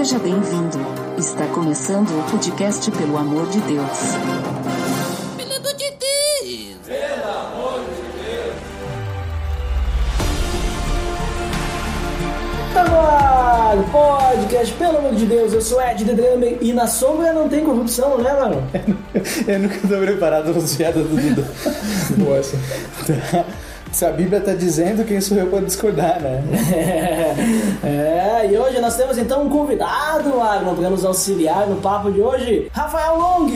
Seja bem-vindo. Está começando o podcast Pelo Amor de Deus. Pelo amor de Deus! Tá no ar, podcast, pelo amor de Deus, eu sou Ed The Drummer e na sombra não tem corrupção, né, mano? Eu nunca tô preparado para as piadas do Dudu. Boa essa. Se a Bíblia tá dizendo, quem sou eu pra discordar, né? É, e hoje nós temos então um convidado, Agno, para nos auxiliar no papo de hoje, Rafael Long.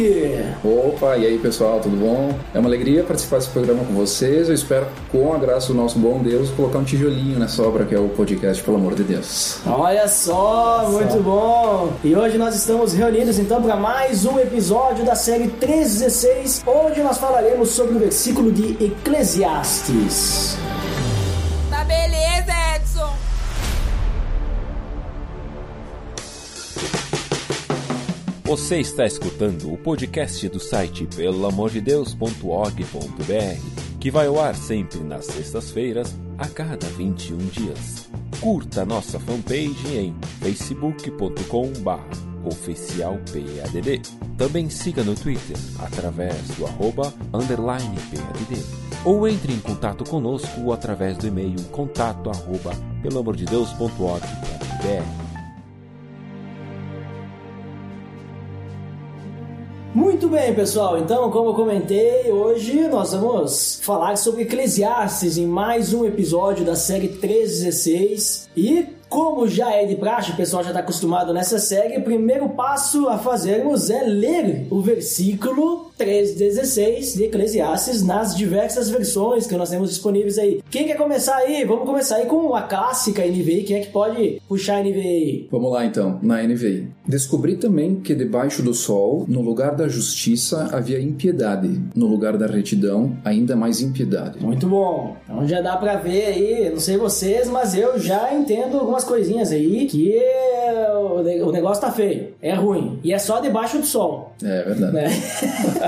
Opa, e aí pessoal, tudo bom? É uma alegria participar desse programa com vocês. Eu espero, com a graça do nosso bom Deus, colocar um tijolinho nessa obra que é o podcast, pelo amor de Deus. Olha só, muito bom! E hoje nós estamos reunidos então para mais um episódio da série 316, onde nós falaremos sobre o versículo de Eclesiastes. Tá beleza, Edson! Você está escutando o podcast do site pelamordedeus.org.br, que vai ao ar sempre nas sextas-feiras, a cada 21 dias. Curta nossa fanpage em facebook.com.br oficialpadd. Também siga no Twitter através do arroba underline PADD. Ou entre em contato conosco através do e-mail contato arroba. Muito bem, pessoal. Então, como eu comentei, hoje nós vamos falar sobre Eclesiastes em mais um episódio da série 316. E como já é de praxe, o pessoal já está acostumado nessa série, o primeiro passo a fazermos é ler o versículo 316 de Eclesiastes nas diversas versões que nós temos disponíveis aí. Quem quer começar aí? Vamos começar aí com a clássica NVI. Quem é que pode puxar a NVI? Vamos lá então, na NVI. Descobri também que debaixo do sol, no lugar da justiça, havia impiedade, no lugar da retidão, ainda mais impiedade. Muito bom. Então já dá pra ver aí, não sei vocês, mas eu já entendo algumas coisinhas aí que o ne- o negócio tá feio, é ruim. E é só debaixo do sol, É verdade. né?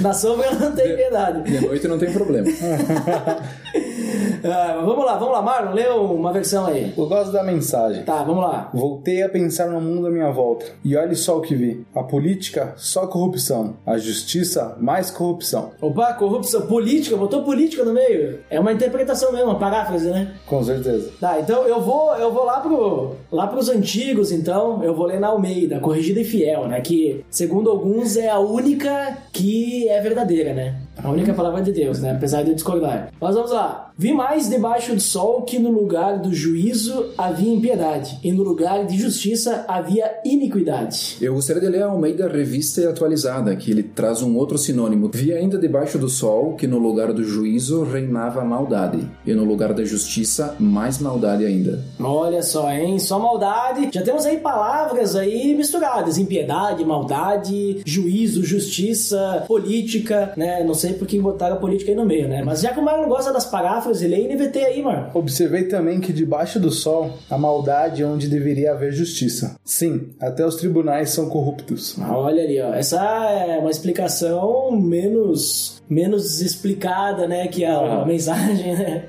Na sombra não tem piedade. De noite não tem problema. Ah, vamos lá, vamos lá, Marlon, lê uma versão aí. Eu gosto da mensagem. Tá, vamos lá. Voltei a pensar no mundo à minha volta. E olhe só o que vi. A política, só corrupção. A justiça, mais corrupção. Opa, corrupção política, botou política no meio. É uma interpretação mesmo, uma paráfrase, né? Com certeza. Tá, então eu vou, eu vou lá pro lá pros antigos, então, eu vou ler na Almeida, corrigida e fiel, né, que segundo alguns é a única que é verdadeira, né? A única palavra de Deus, né? Apesar de eu discordar. Mas vamos lá. Vi mais debaixo do sol que no lugar do juízo havia impiedade, e no lugar de justiça havia iniquidade. Eu gostaria de ler a Almeida Revista e Atualizada, que ele traz um outro sinônimo. Vi ainda debaixo do sol que no lugar do juízo reinava a maldade, e no lugar da justiça, mais maldade ainda. Olha só, hein? Só maldade. Já temos aí palavras aí misturadas: impiedade, maldade, juízo, justiça, política, né? Não sei por que botaram a política aí no meio, né? Mas já que o Marlon gosta das paráfrases, lê NVT aí, mano. Observei também que debaixo do sol, a maldade é onde deveria haver justiça. Sim, até os tribunais são corruptos. Olha ali, ó. Essa é uma explicação menos menos explicada, né, que a mensagem, né?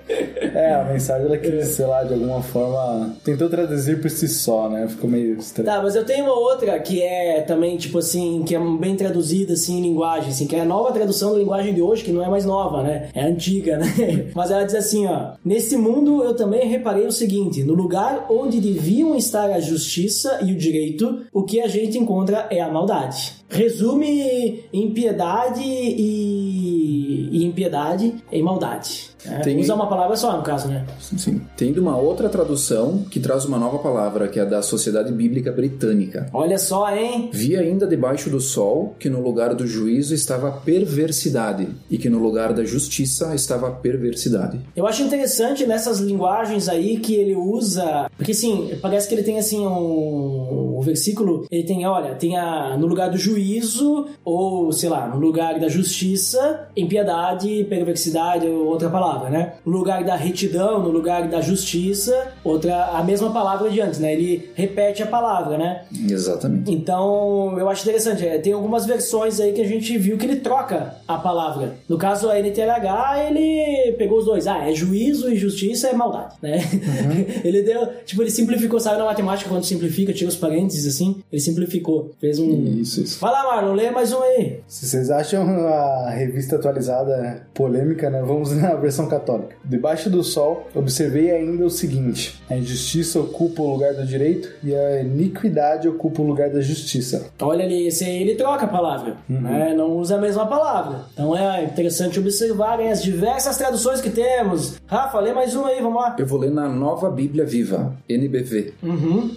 É, a mensagem ela quis, sei lá, de alguma forma. Tentou traduzir por si só, né? Ficou meio estranho. Tá, mas eu tenho uma outra que é também, tipo assim, que é bem traduzida, assim, em linguagem, assim, que é a nova tradução da linguagem de hoje, que não é mais nova, né? É antiga, né? Mas ela diz assim, ó. Nesse mundo eu também reparei o seguinte, no lugar onde deviam estar a justiça e o direito, o que a gente encontra é a maldade. Resume impiedade e, e impiedade em maldade. É, Tem- Usa uma palavra só, no caso, né? Sim. Tendo uma outra tradução que traz uma nova palavra, que é a da Sociedade Bíblica Britânica. Olha só, hein? Vi ainda debaixo do sol que no lugar do juízo estava a perversidade e que no lugar da justiça estava a perversidade. Eu acho interessante nessas linguagens aí que ele usa, porque assim, parece que ele tem assim um, o versículo, ele tem, olha, tem a no lugar do juízo ou, sei lá, no lugar da justiça, impiedade, perversidade ou outra palavra. Palavra, né? No lugar da retidão, no lugar da justiça, outra a mesma palavra de antes, né? Ele repete a palavra, né? Exatamente. Então, eu acho interessante. é, Tem algumas versões aí que a gente viu que ele troca a palavra. No caso, a NTLH, ele pegou os dois. Ah, é juízo e justiça é maldade, né? ele deu... Tipo, ele simplificou, sabe na matemática quando simplifica, tira os parênteses assim? Ele simplificou. Fez um... Isso, isso. Vai lá, Marlon, lê mais um aí. Se vocês acham a revista atualizada polêmica, né? Vamos na versão católica. Debaixo do sol, observei ainda o seguinte: a injustiça ocupa o lugar do direito e a iniquidade ocupa o lugar da justiça. Olha ali, esse aí ele troca a palavra, né? não usa a mesma palavra. Então é interessante observarem as diversas traduções que temos. Rafa, lê mais um aí, vamos lá. Eu vou ler na Nova Bíblia Viva, NBV.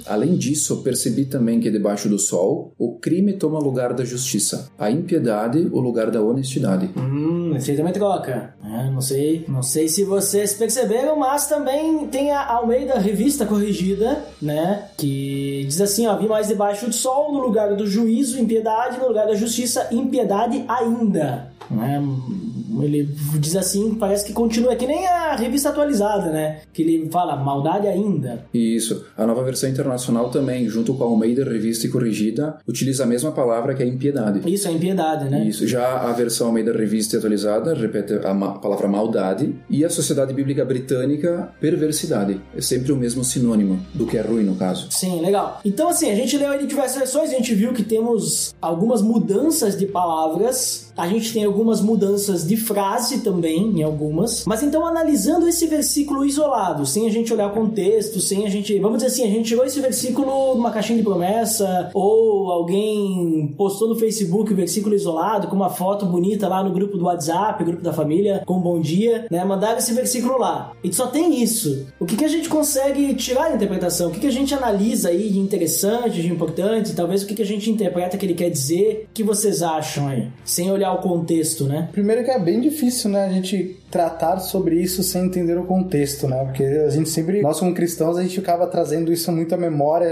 Além disso, percebi também que debaixo do sol, o crime toma o lugar da justiça, a impiedade o lugar da honestidade. Hum, esse aí também troca. É, não sei, não sei se vocês perceberam, mas também tem a Almeida Revista Corrigida, né? Que diz assim, ó, vi mais debaixo do sol, no lugar do juízo, impiedade, no lugar da justiça, impiedade ainda. Né? Ele diz assim, parece que continua, é que nem a revista atualizada, né? Que ele fala maldade ainda. Isso. A nova versão internacional também, junto com a Almeida Revista e Corrigida, utiliza a mesma palavra que é impiedade. Isso é impiedade, né? Isso. Já a versão Almeida Revista e atualizada repete a ma- palavra maldade e a Sociedade Bíblica Britânica perversidade. É sempre o mesmo sinônimo do que é ruim no caso. Sim, legal. Então, assim, a gente leu de diversas versões, a gente viu que temos algumas mudanças de palavras, a gente tem algumas mudanças de frase também, em algumas. Mas então, analisando esse versículo isolado, sem a gente olhar o contexto, sem a gente. Vamos dizer assim, a gente tirou esse versículo numa caixinha de promessa, ou alguém postou no Facebook o versículo isolado, com uma foto bonita lá no grupo do WhatsApp, grupo da família, com bom dia, né? Mandaram esse versículo lá. E só tem isso. O que, que a gente consegue tirar da interpretação? O que, que a gente analisa aí de interessante, de importante? Talvez o que, que a gente interpreta que ele quer dizer? O que vocês acham aí? Sem olhar o contexto, né? Primeiro que é bem difícil, né, a gente tratar sobre isso sem entender o contexto, né? Porque a gente sempre, nós como cristãos, a gente ficava trazendo isso muito à memória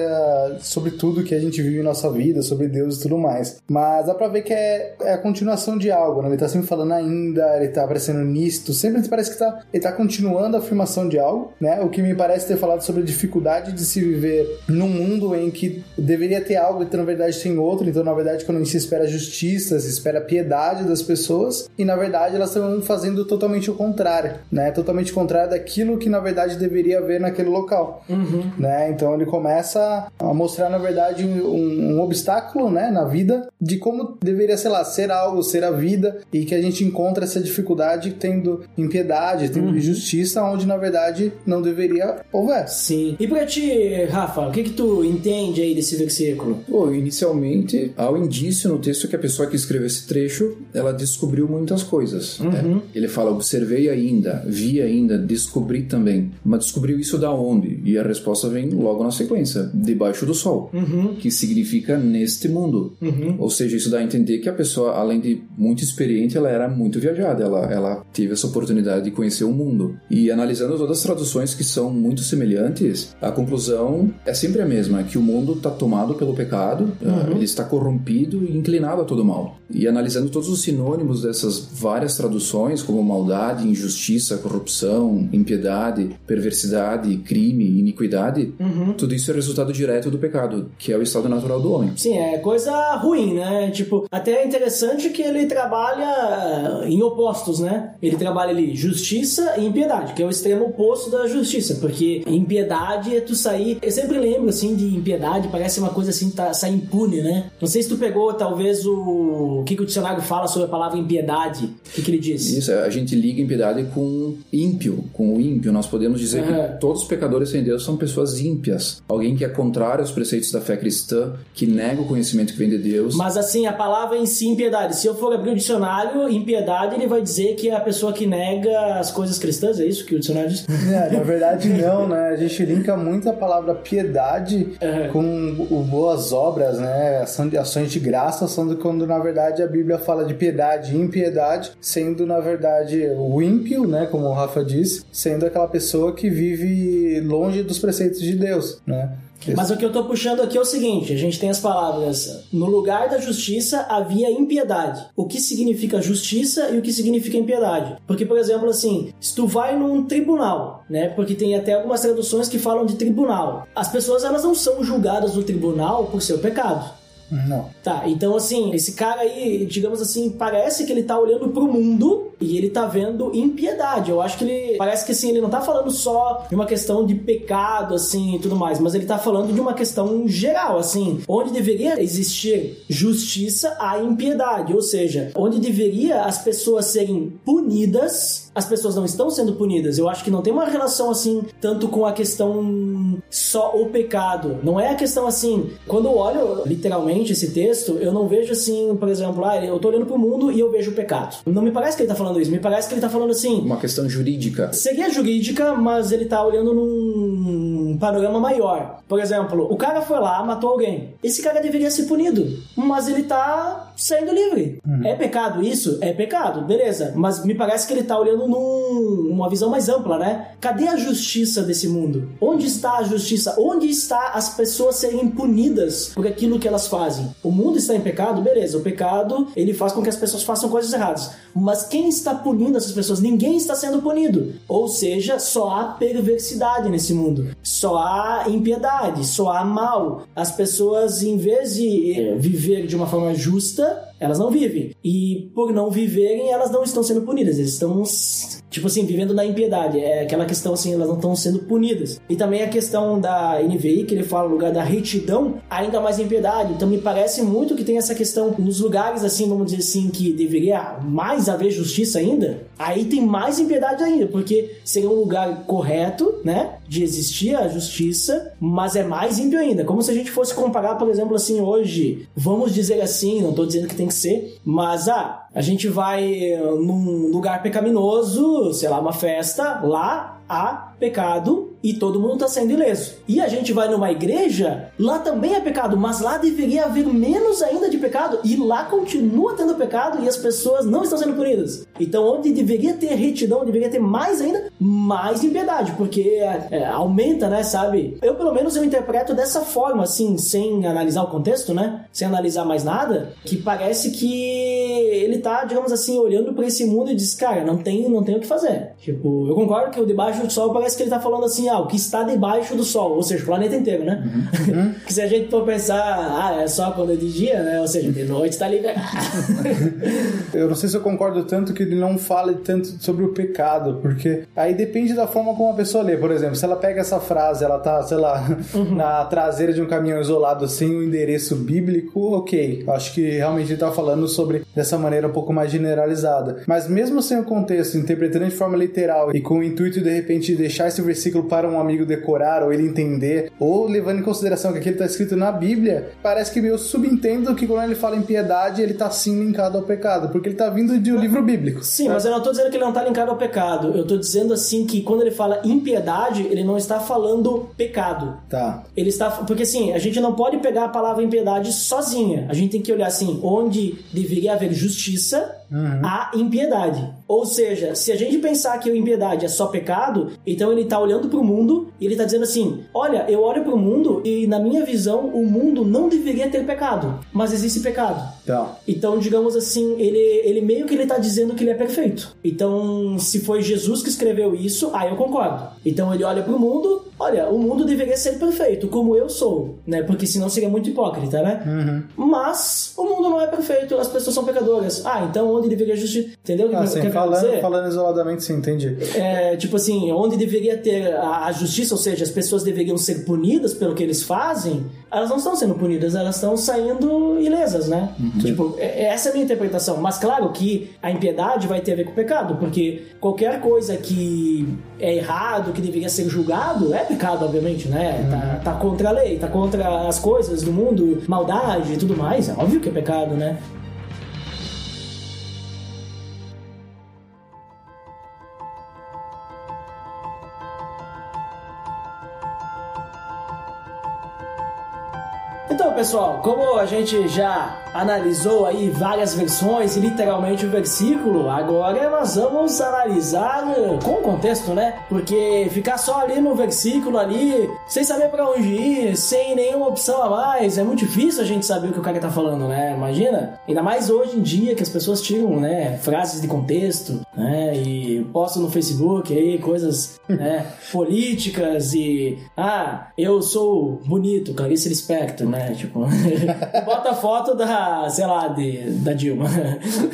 sobre tudo que a gente vive em nossa vida, sobre Deus e tudo mais. Mas dá pra ver que é, é a continuação de algo, né? Ele tá sempre falando ainda, ele tá aparecendo nisto, sempre parece que tá, ele tá continuando a afirmação de algo, né? O que me parece ter falado sobre a dificuldade de se viver num mundo em que deveria ter algo e na verdade tem outro, então na verdade quando a gente se espera justiça, se espera piedade das pessoas, e na verdade elas estão fazendo totalmente o contrário, né? Totalmente contrário daquilo que na verdade deveria haver naquele local, né? Então ele começa a mostrar na verdade um, um obstáculo, né, na vida de como deveria, sei lá, ser algo, ser a vida e que a gente encontra essa dificuldade tendo impiedade, tendo injustiça, onde na verdade não deveria houver. Sim. E pra ti, Rafa, o que que tu entende aí desse versículo? Bom, inicialmente, há o indício no texto que a pessoa que escreveu esse trecho, ela descobriu muitas coisas. né? Ele fala, observei ainda, vi ainda, descobri também. Mas descobriu isso da onde? E a resposta vem logo na sequência, debaixo do sol, que significa neste mundo. Ou seja, isso dá a entender que a pessoa, além de muito experiente, ela era muito viajada, ela, ela teve essa oportunidade de conhecer o mundo. E analisando todas as traduções que são muito semelhantes, a conclusão é sempre a mesma, que o mundo está tomado pelo pecado, eh, ele está corrompido e inclinado a todo mal. E analisando todos os sinônimos dessas várias traduções, como maldade, injustiça, corrupção, impiedade, perversidade, crime, iniquidade, tudo isso é resultado direto do pecado, que é o estado natural do homem. Sim, é coisa ruim, né? Tipo, até é interessante que ele trabalha em opostos, né? Ele trabalha ali justiça e impiedade, que é o extremo oposto da justiça, porque impiedade é tu sair. Eu sempre lembro, assim, de impiedade, parece uma coisa assim, tá, sair impune, né? Não sei se tu pegou, talvez, o. O que, que o dicionário fala sobre a palavra impiedade. O que, que ele diz? Isso, a gente liga impiedade com ímpio, com o ímpio. Nós podemos dizer Aham. que todos os pecadores sem Deus são pessoas ímpias. Alguém que é contrário aos preceitos da fé cristã, que nega o conhecimento que vem de Deus. Mas assim, a palavra em si, impiedade. Se eu for abrir o dicionário, impiedade, ele vai dizer que é a pessoa que nega as coisas cristãs, é isso que o dicionário diz? É, na verdade não, né? A gente linka muito a palavra piedade Uhum. com o boas obras, né? Ação de- Ações de graça, sendo quando na verdade a Bíblia fala de piedade e impiedade, sendo na verdade o ímpio, né? Como o Rafa disse, sendo aquela pessoa que vive longe dos preceitos de Deus, né? Mas o que eu tô puxando aqui é o seguinte: a gente tem as palavras no lugar da justiça havia impiedade. O que significa justiça e o que significa impiedade? Porque, por exemplo, assim, se tu vai num tribunal, né? Porque tem até algumas traduções que falam de tribunal. As pessoas elas não são julgadas no tribunal por seu pecado. Não. Tá, então assim, esse cara aí, digamos assim, parece que ele tá olhando pro mundo e ele tá vendo impiedade. Eu acho que ele parece que assim, ele não tá falando só de uma questão de pecado assim e tudo mais, mas ele tá falando de uma questão geral, assim, onde deveria existir justiça há impiedade, ou seja, onde deveria as pessoas serem punidas, as pessoas não estão sendo punidas. Eu acho que não tem uma relação assim tanto com a questão só o pecado. Não é a questão assim, quando eu olho literalmente esse texto, eu não vejo assim, por exemplo, ah, eu tô olhando pro mundo e eu vejo o pecado. Não me parece que ele tá falando isso, me parece que ele tá falando assim, Uma questão jurídica. Seria jurídica, mas ele tá olhando num panorama maior. Por exemplo, o cara foi lá, matou alguém. Esse cara deveria ser punido, mas ele tá saindo livre. É pecado isso? É pecado, beleza. Mas me parece que ele tá olhando num- numa visão mais ampla, né? Cadê a justiça desse mundo? Onde está a justiça? Onde está as pessoas serem punidas por aquilo que elas fazem? O mundo está em pecado, beleza. O pecado, ele faz com que as pessoas façam coisas erradas. Mas quem está punindo essas pessoas? Ninguém está sendo punido. Ou seja, só há perversidade nesse mundo. Só há impiedade, só há mal. As pessoas, em vez de eh, viver de uma forma justa, elas não vivem. E por não viverem, elas não estão sendo punidas. Eles estão, tipo assim, vivendo na impiedade. É aquela questão assim, elas não estão sendo punidas. E também a questão da NVI, que ele fala no lugar da retidão, ainda mais impiedade. Então me parece muito que tem essa questão nos lugares, assim, vamos dizer assim, que deveria mais haver justiça ainda. Aí tem mais impiedade ainda, porque seria um lugar correto, né? De existir a justiça, mas é mais ímpio ainda. Como se a gente fosse comparar, por exemplo, assim, hoje, vamos dizer assim, não tô dizendo que tem que ser, mas ah, a gente vai num lugar pecaminoso, sei lá, uma festa, lá há pecado e todo mundo tá sendo ileso. E a gente vai numa igreja, lá também é pecado, mas lá deveria haver menos ainda de pecado e lá continua tendo pecado e as pessoas não estão sendo punidas. Então, onde deveria ter retidão, deveria ter mais ainda, mais impiedade, porque é, aumenta, né, sabe? Eu, pelo menos, eu interpreto dessa forma, assim, sem analisar o contexto, né? Sem analisar mais nada, que parece que ele tá, digamos assim, olhando para esse mundo e diz, cara, não tem, não tem o que fazer. Tipo, eu concordo que o debaixo do sol parece que ele tá falando assim, ah, o que está debaixo do sol, ou seja, o planeta inteiro, né? que se a gente for pensar, ah, é só quando é de dia, né? Ou seja, de noite tá liberado. Eu não sei se eu concordo tanto que ele não fale tanto sobre o pecado, porque aí depende da forma como a pessoa lê. Por exemplo, se ela pega essa frase, ela tá, sei lá, na traseira de um caminhão isolado sem o endereço bíblico, ok. Acho que realmente ele tá falando sobre dessa maneira um pouco mais generalizada. Mas mesmo sem o contexto, interpretando de forma literal e com o intuito de repente deixar esse versículo para um amigo decorar ou ele entender, ou levando em consideração que aquilo tá escrito na Bíblia, parece que eu subentendo que quando ele fala em piedade, ele tá sim linkado ao pecado, porque ele tá vindo de um livro bíblico. Sim, mas eu não tô dizendo que ele não tá linkado ao pecado. Eu tô dizendo assim que quando ele fala impiedade, ele não está falando pecado. Tá. Ele está. Porque assim, a gente não pode pegar a palavra impiedade sozinha. A gente tem que olhar assim, onde deveria haver justiça, há impiedade. Ou seja, se a gente pensar que a impiedade é só pecado, então ele tá olhando pro mundo e ele tá dizendo assim: olha, eu olho pro mundo e na minha visão o mundo não deveria ter pecado, mas existe pecado. Tá. Então, digamos assim, ele, ele meio que ele tá dizendo que ele é perfeito. Então, se foi Jesus que escreveu isso, aí eu concordo. Então ele olha pro mundo, olha, o mundo deveria ser perfeito, como eu sou, né? Porque senão seria muito hipócrita, né? Mas o mundo não é perfeito, as pessoas são pecadoras. Ah, então onde deveria justiça? Entendeu o que Ah, eu sim, falando, dizer? falando isoladamente, sim, entendi. É, tipo assim, onde deveria ter a, a justiça, ou seja, as pessoas deveriam ser punidas pelo que eles fazem, elas não estão sendo punidas, elas estão saindo ilesas, né? Tipo, é- essa é a minha interpretação. Mas claro que a impiedade vai ter a ver com o pecado, porque qualquer coisa que é errado, que deveria ser julgado, é pecado, obviamente, né? Tá, tá contra a lei, tá contra as coisas do mundo, maldade e tudo mais. É óbvio que é pecado, né? Então, pessoal, como a gente já analisou aí várias versões e literalmente o versículo, agora nós vamos analisar com o contexto, né? Porque ficar só ali no versículo ali, sem saber para onde ir, sem nenhuma opção a mais, é muito difícil a gente saber o que o cara tá falando, né? Imagina? Ainda mais hoje em dia que as pessoas tiram, né, frases de contexto, né, e postam no Facebook aí coisas, né, políticas e ah, eu sou bonito, Clarice Lispector, né? Tipo, bota foto da, sei lá, de, da Dilma.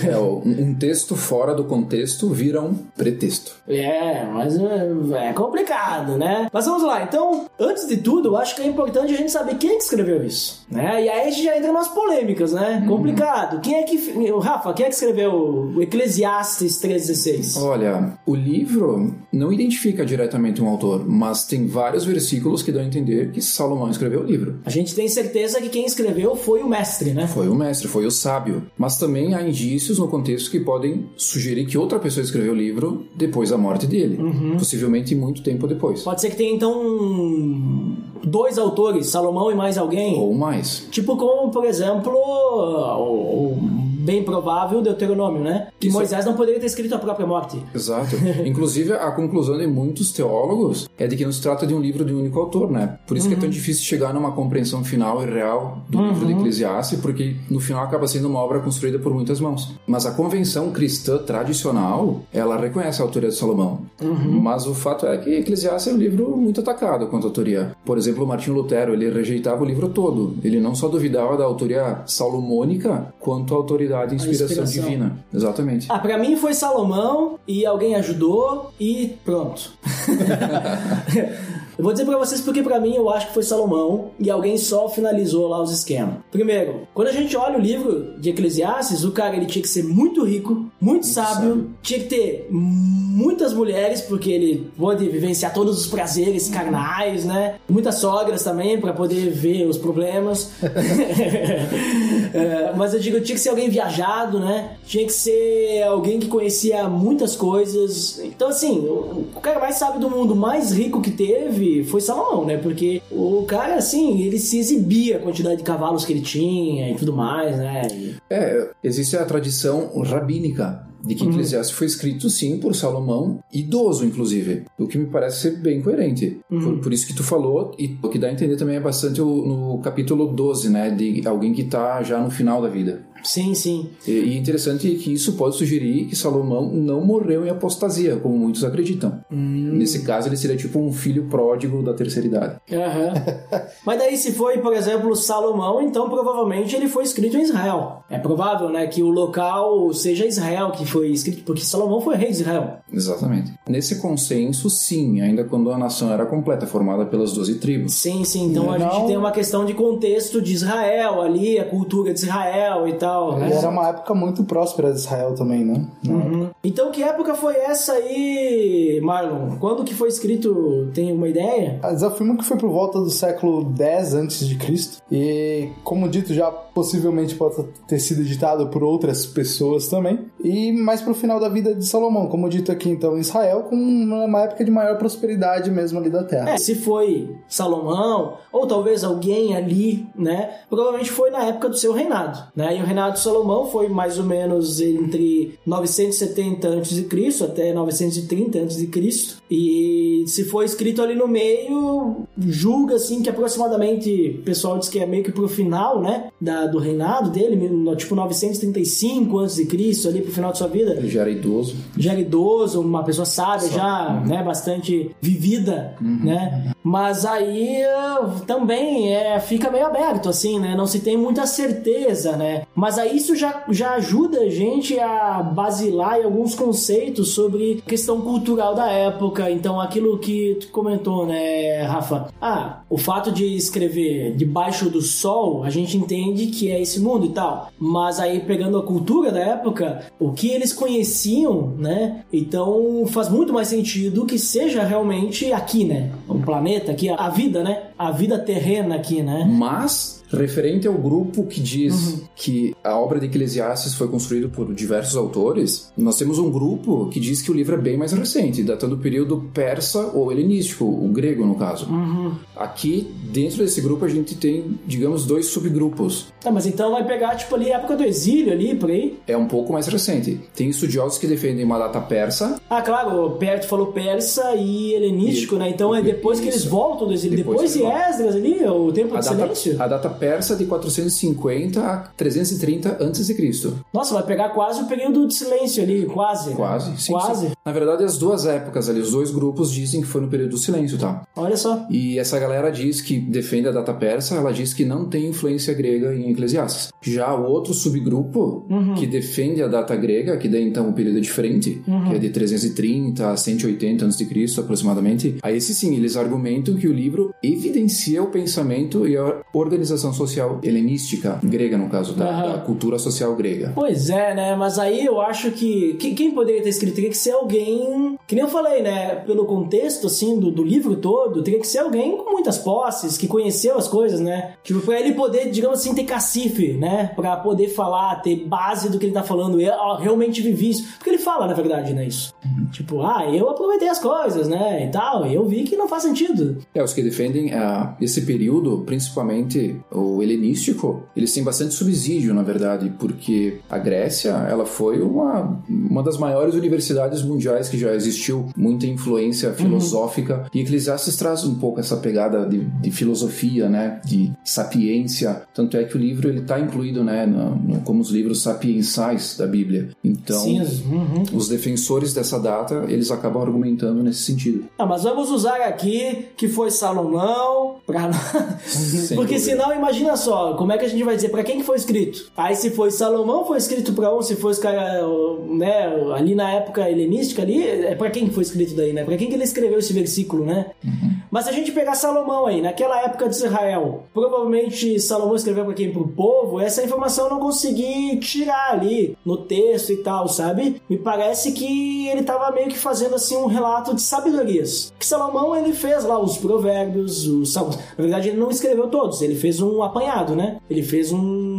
É, um texto fora do contexto vira um pretexto. É, mas é, é complicado, né? Mas vamos lá, então, antes de tudo, eu acho que é importante a gente saber quem é que escreveu isso, né? E aí a gente já entra nas polêmicas, né? Complicado. Quem é que. Rafa, quem é que escreveu o Eclesiastes 3,16? Olha, o livro não identifica diretamente um autor, mas tem vários versículos que dão a entender que Salomão escreveu o livro. A gente tem certeza que quem escreveu foi o mestre, né? Foi o mestre, foi o sábio. Mas também há indícios no contexto que podem sugerir que outra pessoa escreveu o livro depois da morte dele. Possivelmente muito tempo depois. Pode ser que tenha então dois autores, Salomão e mais alguém. Ou mais. Tipo como, por exemplo, o, o bem provável Deuteronômio, né? Que Isso. Moisés não poderia ter escrito a própria morte. Exato. Inclusive, a conclusão de muitos teólogos é de que não se trata de um livro de um único autor, né? Por isso que é tão difícil chegar numa compreensão final e real do livro de Eclesiastes, porque no final acaba sendo uma obra construída por muitas mãos. Mas a convenção cristã tradicional, ela reconhece a autoria de Salomão. Mas o fato é que Eclesiastes é um livro muito atacado quanto à autoria. Por exemplo, Martinho Lutero, ele rejeitava o livro todo. Ele não só duvidava da autoria salomônica, quanto a autoridade inspiração, inspiração. divina. Exatamente. Ah, pra mim foi Salomão e alguém ajudou e pronto. eu vou dizer pra vocês porque pra mim eu acho que foi Salomão e alguém só finalizou lá os esquemas. Primeiro, quando a gente olha o livro de Eclesiastes, o cara ele tinha que ser muito rico, muito, sábio, sábio. tinha que ter muitas mulheres porque ele pode vivenciar todos os prazeres carnais, né? Muitas sogras também pra poder ver os problemas. É, mas eu digo, tinha que ser alguém viajado, né? Tinha que ser alguém que conhecia muitas coisas. Então, assim, o, o cara mais sábio do mundo, mais rico que teve, foi Salomão, né? Porque o cara, assim, ele se exibia a quantidade de cavalos que ele tinha e tudo mais, né? E- É, existe a tradição rabínica de que Eclesiastes foi escrito sim por Salomão, idoso inclusive, o que me parece ser bem coerente. Por, por isso que tu falou, e o que dá a entender também é bastante o- no capítulo 12, né, de alguém que tá já no final da vida. sim, sim. E, e é interessante que isso pode sugerir que Salomão não morreu em apostasia, como muitos acreditam. Nesse caso, ele seria tipo um filho pródigo da terceira idade. Mas daí, se foi, por exemplo, Salomão, então provavelmente ele foi escrito em Israel. É provável, né, que o local seja Israel que foi escrito, porque Salomão foi rei de Israel. Exatamente. Nesse consenso, sim, ainda quando a nação era completa, formada pelas 12 tribos. Sim, sim. Então a Não. gente tem uma questão de contexto de Israel ali, a cultura de Israel e tal. né? Era uma época muito próspera de Israel também, né? Uhum. Então que época foi essa aí, Marlon? Quando que foi escrito? Tem uma ideia? Eles afirmam que foi por volta do século X antes de Cristo e, como dito, já possivelmente pode ter sido editado por outras pessoas também. E mais pro final da vida de Salomão, como dito aqui então Israel, com uma época de maior prosperidade mesmo ali da Terra. É, se foi Salomão, ou talvez alguém ali, né? Provavelmente foi na época do seu reinado, né? E o reinado de Salomão foi mais ou menos entre 970 a.C. até 930 a.C. E se foi escrito ali no meio, julga assim que aproximadamente, o pessoal diz que é meio que pro final, né? Da, do reinado dele, tipo 935 a.C., ali pro final de sua vida Ele já era idoso. já era idoso, uma pessoa sábia, já, né, bastante vivida, né? Mas aí também é, fica meio aberto, assim, né? Não se tem muita certeza, né? Mas aí isso já, já ajuda a gente a basilar em alguns conceitos sobre questão cultural da época. Então, aquilo que tu comentou, né, Rafa? Ah, o fato de escrever debaixo do sol, a gente entende que é esse mundo e tal. Mas aí, pegando a cultura da época, o que eles conheciam, né? Então faz muito mais sentido que seja realmente aqui, né? O planeta aqui, a vida, né? A vida terrena aqui, né? Mas referente ao grupo que diz que a obra de Eclesiastes foi construída por diversos autores, nós temos um grupo que diz que o livro é bem mais recente, datando do período persa ou helenístico, o grego no caso. Aqui, dentro desse grupo, a gente tem, digamos, dois subgrupos. Tá, mas então vai pegar, tipo, ali a época do exílio ali, por aí. É um pouco mais recente. Tem estudiosos que defendem uma data persa, Ah, claro, o Perto falou persa e helenístico, E- né? Então é depois que eles Isso. voltam do exílio. Depois Depois, de. Esdras ali, o tempo a de data, silêncio. a data persa de 450 a 330 a.C. Nossa, vai pegar quase o período de silêncio ali, quase. Quase, sim, Quase. sim. Na verdade, as duas épocas ali, os dois grupos dizem que foi no período do silêncio, tá? Olha só. E essa galera diz que defende a data persa, ela diz que não tem influência grega em Eclesiastes. Já o outro subgrupo, que defende a data grega, que daí então o período é diferente, que é de 330 a 180 a.C. aproximadamente, aí esse sim, eles argumentam que o livro evidencia o pensamento e a organização social helenística, grega no caso, da, Aham. da cultura social grega. Pois é, né? Mas aí eu acho que, que- quem poderia ter escrito teria que ser alguém, que nem eu falei, né? Pelo contexto, assim, do, do livro todo, teria que ser alguém com muitas posses, que conheceu as coisas, né? Tipo, pra ele poder, digamos assim, ter cacife, né? Pra poder falar, ter base do que ele tá falando. Eu ó, realmente vivi isso. Porque ele fala, na verdade, né? Isso. Tipo, ah, eu aproveitei as coisas, né? E tal. E eu vi que não faz sentido. É, os que defendem ah, esse período, principalmente o helenístico, eles têm bastante subsídio, na verdade, porque a Grécia, ela foi uma, uma das maiores universidades mundiais que já existiu, muita influência filosófica, e Eclesiastes traz um pouco essa pegada de, de filosofia, né, de sapiência, tanto é que o livro ele está incluído, né, no- no- como os livros sapiensais da Bíblia. Então, Sim, uhum. os defensores dessa data, eles acabam argumentando nesse sentido. Ah, mas vamos usar aqui que foi Salomão, pra... porque dúvida. senão imagina só, como é que a gente vai dizer pra quem que foi escrito? Aí se foi Salomão, foi escrito pra um, se foi os caras, né, ali na época helenística ali, é pra quem que foi escrito daí, né? Pra quem que ele escreveu esse versículo, né? Mas se a gente pegar Salomão aí, naquela época de Israel, provavelmente Salomão escreveu pra quem? Pro povo, essa informação eu não consegui tirar ali no texto e tal, sabe? Me parece que ele tava meio que fazendo assim um relato de sabedorias. Que Salomão ele fez lá os provérbios, os salmos. Na verdade, ele não escreveu todos, ele fez um apanhado, né? Ele fez um.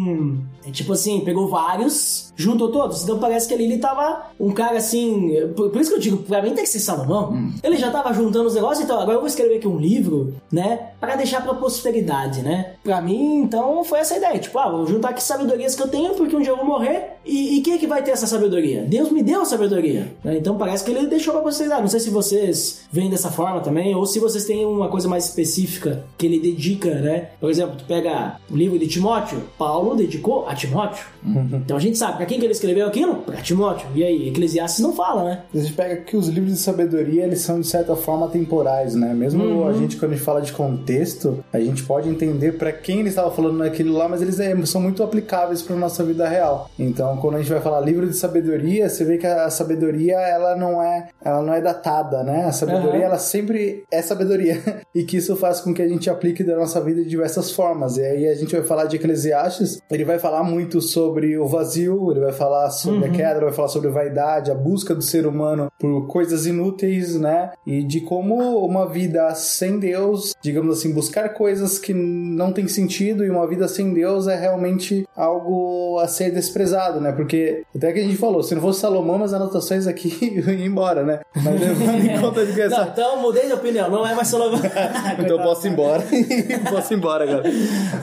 É Tipo assim, pegou vários, juntou todos. Então parece que ali ele tava um cara assim. Por, por isso que eu digo, pra mim tem que ser Salomão. Ele já tava juntando os negócios, então agora eu vou escrever aqui um livro, né? Pra deixar pra posteridade, né? Pra mim, então, foi essa ideia. Tipo, ah, vou juntar aqui sabedorias que eu tenho, porque um dia eu vou morrer. E, e quem é que vai ter essa sabedoria? Deus me deu a sabedoria. né? Então parece que ele deixou pra posteridade. Não sei se vocês veem dessa forma também, ou se vocês têm uma coisa mais específica que ele dedica, né? Por exemplo, tu pega o livro de Timóteo, Paulo dedicou a Timóteo. Então a gente sabe pra quem que ele escreveu aquilo? Pra Timóteo. E aí, Eclesiastes não fala, né? A gente pega que os livros de sabedoria, eles são de certa forma temporais, né? Mesmo a gente, quando a gente fala de contexto, a gente pode entender para quem ele estava falando naquilo lá, mas eles é, são muito aplicáveis para nossa vida real. Então, quando a gente vai falar livro de sabedoria, você vê que a sabedoria, ela não é, ela não é datada, né? A sabedoria, Aham. ela sempre é sabedoria. e que isso faz com que a gente aplique da nossa vida de diversas formas. E aí a gente vai falar de Eclesiastes, ele vai falar muito sobre o vazio, ele vai falar sobre a queda, ele vai falar sobre vaidade, a busca do ser humano por coisas inúteis, né? E de como uma vida sem Deus, digamos assim, buscar coisas que não tem sentido e uma vida sem Deus é realmente algo a ser desprezado, né? Porque até que a gente falou, se não fosse Salomão, as anotações aqui iam embora, né? Mas levando em conta de que essa, Não, então mudei de opinião, não é mais Salomão. então eu posso ir embora. posso ir embora, cara.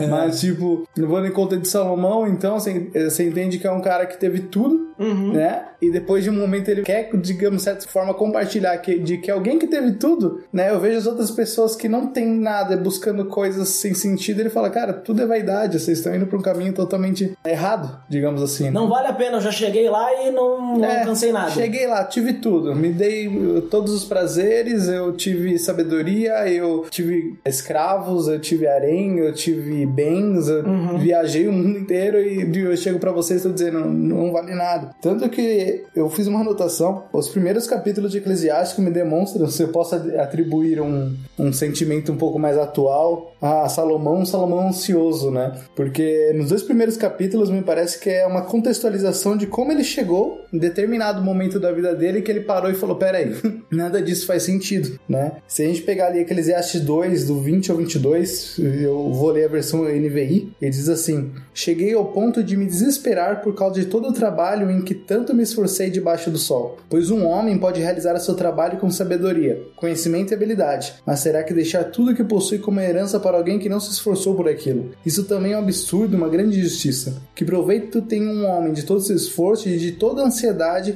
Mas, tipo, levando em conta de Salomão, então, você, você entende que é um cara que teve tudo, né? E depois de um momento ele quer, digamos, de certa forma, compartilhar que, de que alguém que teve tudo, né? Eu vejo as outras pessoas que não tem nada, buscando coisas sem sentido, ele fala, cara, tudo é vaidade, vocês estão indo pra um caminho totalmente errado, digamos assim. né? Não vale a pena, eu já cheguei lá e não, não É, alcancei nada. Cheguei lá, tive tudo. Me dei uh, todos os prazeres, eu tive sabedoria, eu tive escravos, eu tive harém, eu tive bens, eu Uhum. viajei o mundo inteiro e eu chego pra vocês e tô dizendo, não, vale nada. Tanto que eu fiz uma anotação, os primeiros capítulos de Eclesiástico me demonstram se eu posso atribuir um, um sentimento um pouco mais atual a Salomão, Salomão ansioso, né? Porque nos dois primeiros capítulos me parece que é uma contextualização de como ele chegou em determinado momento da vida dele que ele parou e falou: peraí, nada disso faz sentido, né? Se a gente pegar ali Eclesiastes 2, do 20 ao 22, eu vou ler a versão NVI, ele diz assim: Cheguei ao ponto de me desesperar por causa de todo o trabalho em que tanto me esforcei debaixo do sol. Pois um homem pode realizar seu trabalho com sabedoria, conhecimento e habilidade, mas será que deixar tudo que possui como herança para alguém que não se esforçou por aquilo? Isso também é um absurdo, uma grande injustiça. Que proveito tem um homem de todo esse esforço e de toda a ansiedade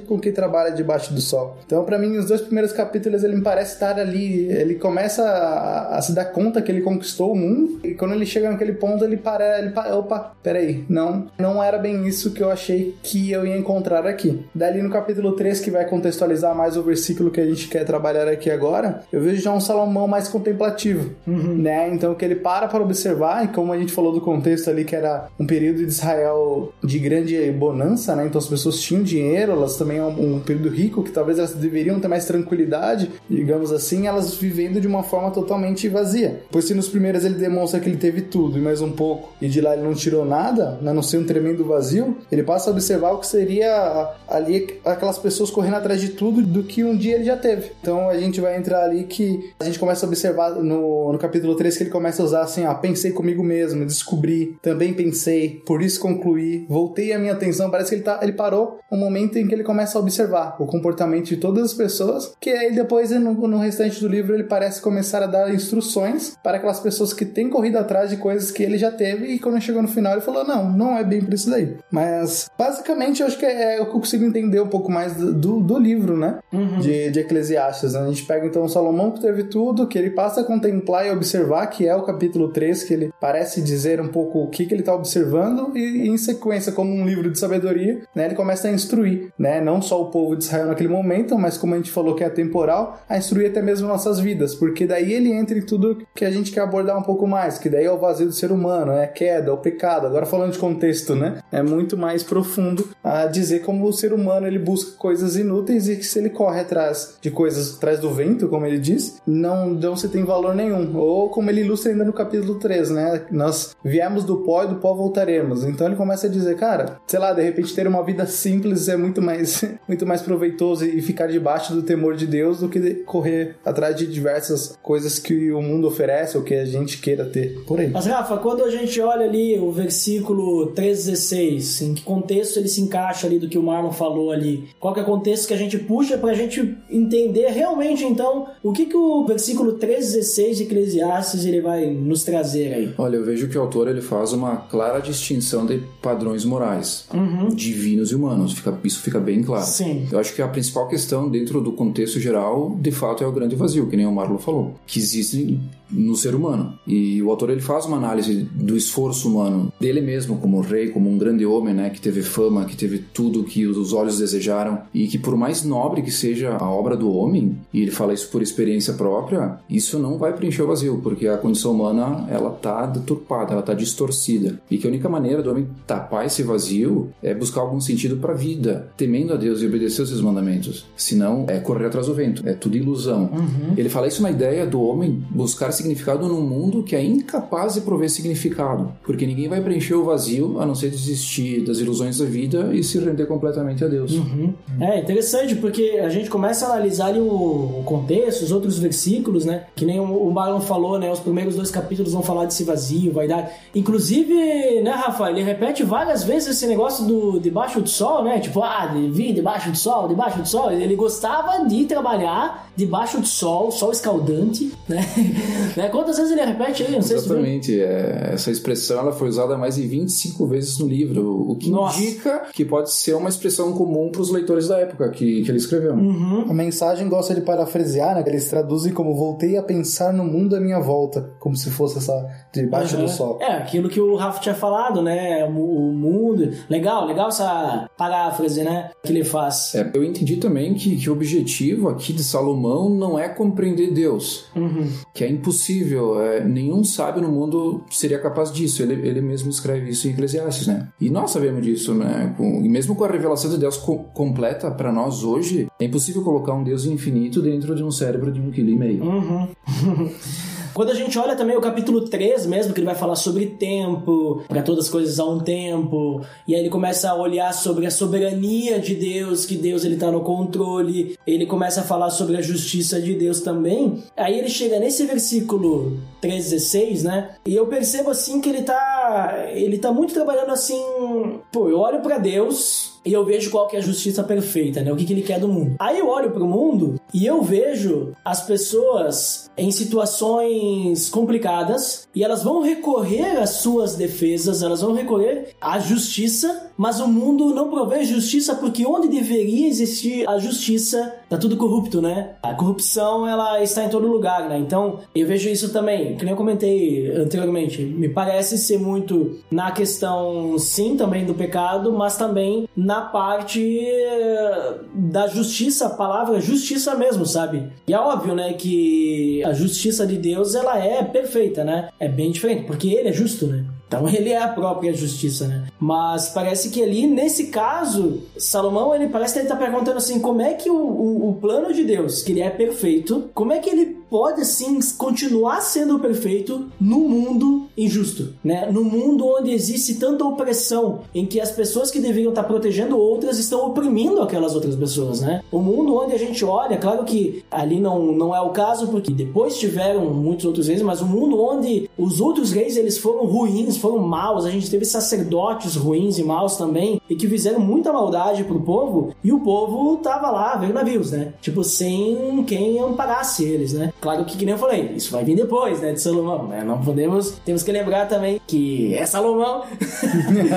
com que trabalha debaixo do sol? Então, para mim, os dois primeiros capítulos ele me parece estar ali. Ele começa a, a, se dar conta que ele conquistou o mundo e quando ele chega naquele ponto ele para, ele para, opa, peraí, não, não era bem isso que eu achei que eu ia encontrar aqui. Dali no capítulo 3 que vai contextualizar mais o versículo que a gente quer trabalhar aqui agora, eu vejo já um Salomão mais contemplativo, uhum. né? Então que ele para para observar e como a gente falou do contexto ali que era um período de Israel de grande bonança, né? Então as pessoas tinham dinheiro, elas também é um, período rico que talvez elas deveriam ter mais tranquilidade, digamos assim, elas vivendo de uma forma totalmente vazia. Pois se nos primeiros ele demonstra que ele teve tudo e mais um pouco, e de lá ele não tirou nada, né, não ser um tremendo vazio, ele passa a observar o que seria ali aquelas pessoas correndo atrás de tudo do que um dia ele já teve. Então a gente vai entrar ali que a gente começa a observar no, no capítulo 3 que ele começa a usar assim, ó, pensei comigo mesmo, descobri, também pensei, por isso concluí, voltei a minha atenção, parece que ele, tá, ele parou um momento em que ele começa a observar o comportamento de todas as pessoas, que aí depois no, no restante do livro ele parece começar a dar instruções para aquelas pessoas que têm corrido atrás de coisas que ele já teve e quando chegou no final ele falou, não, não é bem por isso daí. Mas basicamente eu acho que é, eu consigo entender um pouco mais do, do, do livro, né? Uhum. De, de Eclesiastes. Né? A gente pega então o Salomão que teve tudo, que ele passa a contemplar e observar, que é o capítulo 3, que ele parece dizer um pouco o que, que ele está observando, e, e, em sequência, como um livro de sabedoria, né? Ele começa a instruir, né? Não só o povo de Israel naquele momento, mas como a gente falou que é temporal, a instruir até mesmo nossas vidas, porque daí ele entra em tudo que a gente quer abordar um pouco mais, que daí é o vazio do ser humano, é a queda, é o pecado. Agora falando de contexto, né? É muito mais profundo a dizer como o ser humano ele busca coisas inúteis e que se ele corre atrás de coisas atrás do vento, como ele diz, não, não se tem valor nenhum. Ou como ele ilustra ainda no capítulo 3, né? Nós viemos do pó e do pó voltaremos. Então ele começa a dizer, cara, sei lá, de repente ter uma vida simples é muito mais, muito mais proveitoso e ficar debaixo do temor de Deus do que correr atrás de diversas coisas que o mundo oferece ou que a gente queira ter por aí. Mas Rafa, quando a gente olha ali o versículo 3,16, em que contexto ele se encaixa ali do que o Marlon falou ali? Qual que é o contexto que a gente puxa pra gente entender realmente então o que que o versículo 3,16 de Eclesiastes ele vai nos trazer aí? Olha, eu vejo que o autor ele faz uma clara distinção de padrões morais, uhum. divinos e humanos. Fica, isso fica bem claro. Sim. Eu acho que a principal questão dentro do contexto geral, de fato, é o grande vazio, que nem o Marlon falou, que existe no ser humano. E o autor ele faz uma análise do esforço humano, dele mesmo como rei, como um grande homem, né, que teve fama, que teve tudo que os olhos desejaram e que por mais nobre que seja a obra do homem, e ele fala isso por experiência própria, isso não vai preencher o vazio, porque a condição humana ela tá deturpada, ela tá distorcida. E que a única maneira do homem tapar esse vazio é buscar algum sentido para a vida, temendo a Deus e obedecer os seus mandamentos. Senão é correr atrás do vento, é tudo ilusão. Uhum. Ele fala isso na ideia do homem buscar significado num mundo que é incapaz de prover significado, porque ninguém vai preencher o vazio a não ser desistir das ilusões da vida e se render completamente a Deus. Uhum. É interessante porque a gente começa a analisar ali o, contexto, os outros versículos, né? Que nem o Marlon falou, né? Os primeiros dois capítulos vão falar desse vazio, vai dar. Inclusive, né, Rafa? Ele repete várias vezes esse negócio do debaixo do sol, né? Tipo, ah, vir debaixo do sol, debaixo do sol. Ele gostava de trabalhar debaixo do sol, sol escaldante, né? né? Quantas vezes ele repete aí? Não sei Exatamente. Se é, essa expressão ela foi usada mais de 25 vezes no livro, o que Nossa. indica que pode ser uma expressão comum para os leitores da época que, que ele escreveu. Uhum. A mensagem gosta de parafrasear, né? Eles traduzem como voltei a pensar no mundo à minha volta, como se fosse essa debaixo uhum. do sol. É, aquilo que o Rafa tinha falado, né? O, o mundo. Legal, legal essa paráfrase, né? Que ele faz. É, eu entendi também que, que o objetivo aqui de Salomão não é compreender Deus. Uhum. Que é impossível. É, nenhum sábio no mundo seria capaz disso. Ele, ele mesmo escreve isso em Eclesiastes, né? E nós sabemos disso, né? Com, e mesmo com a revelação de Deus co completa para nós hoje, é impossível colocar um Deus infinito dentro de um cérebro de um quilo e meio. Uhum. Quando a gente olha também o capítulo 3 mesmo, que ele vai falar sobre tempo, para todas as coisas há um tempo, e aí ele começa a olhar sobre a soberania de Deus, que Deus ele tá no controle, ele começa a falar sobre a justiça de Deus também. Aí ele chega nesse versículo 3:16, né? E eu percebo assim que ele tá ele tá muito trabalhando assim, pô, eu olho para Deus, e eu vejo qual que é a justiça perfeita, né? O que, que ele quer do mundo. Aí eu olho para o mundo e eu vejo as pessoas em situações complicadas e elas vão recorrer às suas defesas, elas vão recorrer à justiça, mas o mundo não provê justiça porque onde deveria existir a justiça tá tudo corrupto, né? A corrupção ela está em todo lugar, né? Então eu vejo isso também, que nem eu comentei anteriormente, me parece ser muito na questão sim também do pecado, mas também na parte eh, da justiça, a palavra justiça mesmo, sabe? E é óbvio, né, que a justiça de Deus ela é perfeita, né? É bem diferente, porque ele é justo, né? Então ele é a própria justiça, né? Mas parece que ali, nesse caso, Salomão, ele parece que ele tá perguntando assim, como é que o, o, o, plano de Deus, que ele é perfeito, como é que ele pode, assim, continuar sendo perfeito no mundo injusto, né? No mundo onde existe tanta opressão, em que as pessoas que deveriam estar protegendo outras estão oprimindo aquelas outras pessoas, né? O mundo onde a gente olha, claro que ali não, não é o caso, porque depois tiveram muitos outros reis, mas o mundo onde os outros reis, eles foram ruins, foram maus, a gente teve sacerdotes ruins e maus também, e que fizeram muita maldade pro povo, e o povo tava lá, vendo navios, né? Tipo, sem quem amparasse eles, né? Claro que, que nem eu falei, isso vai vir depois, né, de Salomão, né? Não podemos, temos que lembrar também que é Salomão,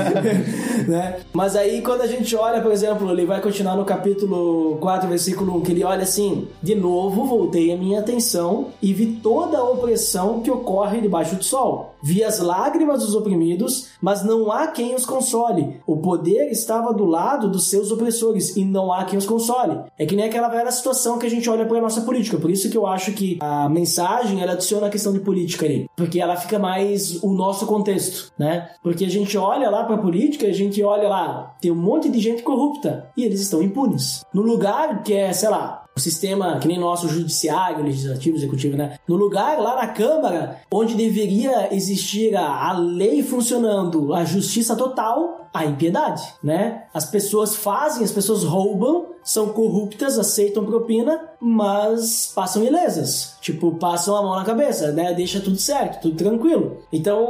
né? Mas aí, quando a gente olha, por exemplo, ele vai continuar no capítulo 4, versículo 1, que ele olha assim, de novo voltei a minha atenção e vi toda a opressão que ocorre debaixo do sol. Vi as lágrimas dos oprimidos, mas não há quem os console. O poder estava do lado dos seus opressores e não há quem os console. É que nem aquela velha situação que a gente olha para a nossa política. Por isso que eu acho que a mensagem ela adiciona a questão de política ali, porque ela fica mais o nosso contexto, né? Porque a gente olha lá para política, a gente olha lá, tem um monte de gente corrupta e eles estão impunes. No lugar que é, sei lá, o sistema que nem nosso judiciário, legislativo, executivo, né? No lugar lá na Câmara, onde deveria existir a, a lei funcionando, a justiça total, a impiedade, né? As pessoas fazem, as pessoas roubam, são corruptas, aceitam propina, mas passam ilesas. Tipo, passam a mão na cabeça, né? Deixa tudo certo, tudo tranquilo. Então,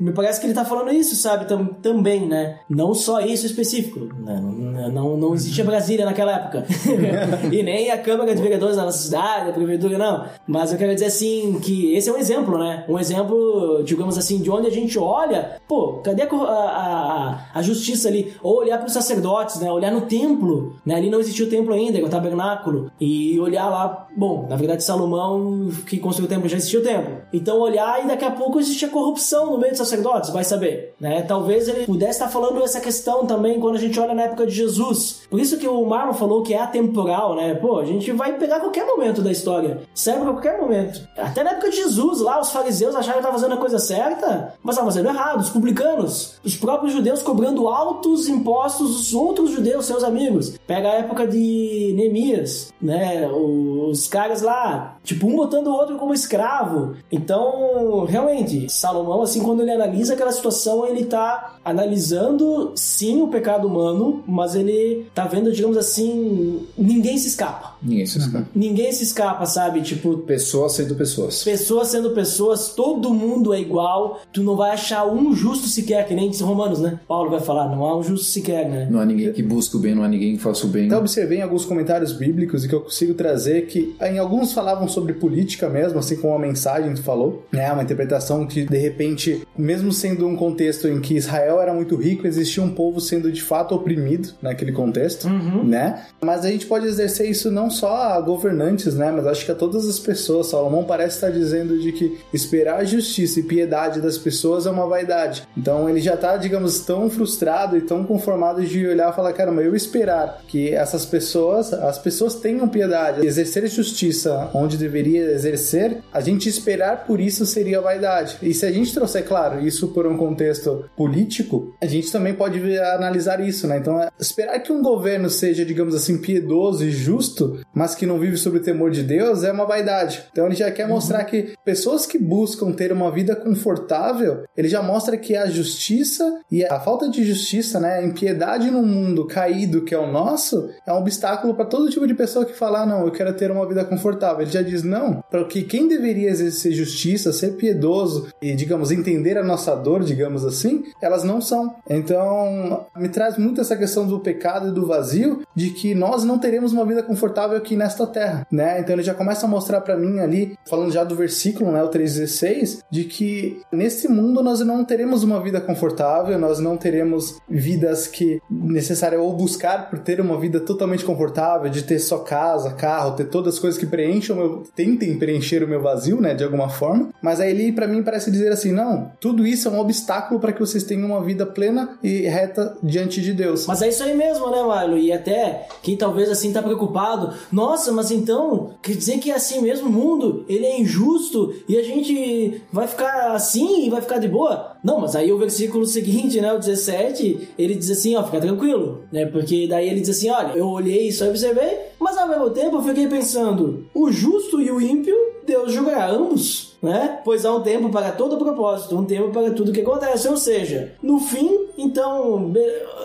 me parece que ele tá falando isso, sabe? Tam, também, né? Não só isso específico. Né? Não, não, não existia Brasília naquela época. e nem a Câmara de Vereadores da nossa cidade, a Prefeitura, não. Mas eu quero dizer assim, que esse é um exemplo, né? Um exemplo, digamos assim, de onde a gente olha, pô, cadê a, a a, justiça ali, ou olhar para os sacerdotes, né? Olhar no templo, né? Ali não existia o templo ainda, é o tabernáculo, e olhar lá, bom, na verdade Salomão que construiu o templo já existia o templo. Então olhar e daqui a pouco existia corrupção no meio dos sacerdotes, vai saber, né? Talvez ele pudesse estar falando essa questão também quando a gente olha na época de Jesus. Por isso que o Marlon falou que é atemporal, né? Pô, a gente vai pegar qualquer momento da história, serve pra qualquer momento. Até na época de Jesus, lá os fariseus acharam que estavam fazendo a coisa certa, mas estavam fazendo errado. Os publicanos, os próprios judeus cobrando altos impostos dos outros judeus, seus amigos. Pega a época de Neemias, né? Os caras lá, tipo, um botando o outro como escravo. Então, realmente, Salomão, assim, quando ele analisa aquela situação, ele tá analisando, sim, o pecado humano, mas ele tá vendo, digamos assim, ninguém se escapa. Ninguém se escapa. Ninguém se escapa, sabe? Tipo. Pessoas sendo pessoas. Pessoas sendo pessoas, todo mundo é igual. Tu não vai achar um justo sequer, que nem diz Romanos, né? Paulo vai falar, não há um justo sequer, né? Não há ninguém que busque o bem, não há ninguém que faça o bem. Então, observei em alguns comentários bíblicos e que eu consigo trazer que em alguns falavam sobre política mesmo, assim como a mensagem tu falou, né? Uma interpretação que, de repente, mesmo sendo um contexto em que Israel era muito rico, existia um povo sendo de fato oprimido naquele contexto, uhum. né? Mas a gente pode exercer isso não só a governantes, né? Mas acho que a todas as pessoas. Salomão parece estar dizendo de que esperar a justiça e piedade das pessoas é uma vaidade. Então ele já está, digamos, tão frustrado e tão conformado de olhar e falar, caramba, eu esperar que essas pessoas, as pessoas tenham piedade, exercer justiça onde deveria exercer, a gente esperar por isso seria vaidade. E se a gente trouxer, claro, isso por um contexto político, a gente também pode analisar isso, né? Então, esperar que um governo seja, digamos assim, piedoso e justo, mas que não vive sob o temor de Deus, é uma vaidade. Então, ele já quer uhum. mostrar que pessoas que buscam ter uma vida confortável, ele já mostra que a justiça e a falta de justiça, né, a impiedade num mundo caído que é o nosso, é um obstáculo para todo tipo de pessoa que fala, ah, não, eu quero ter uma vida confortável. Ele já diz, não, para que quem deveria exercer justiça, ser piedoso e, digamos, entender a nossa dor, digamos assim, elas não são. Então, me traz muito essa questão do pecado e do vazio, de que nós não teremos uma vida confortável aqui nesta terra, né? Então ele já começa a mostrar para mim ali, falando já do versículo, né, o 3:16, de que nesse mundo nós não teremos uma vida confortável, nós não teremos vidas que necessário ou buscar por ter uma vida totalmente confortável, de ter só casa, carro, ter todas as coisas que preencham meu, tentem preencher o meu vazio, né, de alguma forma. Mas aí ele para mim parece dizer assim, não, tudo isso é um obstáculo para que vocês tenham uma vida plena e reta diante de Deus. Mas é isso aí mesmo, né, Marlon? E até quem talvez assim tá preocupado, nossa, mas então quer dizer que é assim mesmo o mundo, ele é injusto e a gente vai ficar assim e vai ficar de boa? Não, mas aí o versículo seguinte, né, o 17, ele diz assim, ó, fica tranquilo, né? Porque daí ele diz assim, olha, eu olhei isso e observei, mas ao mesmo tempo eu fiquei pensando, o justo e o ímpio, Deus julgará ambos né? Pois há um tempo para todo propósito, um tempo para tudo que acontece. Ou seja, no fim, então,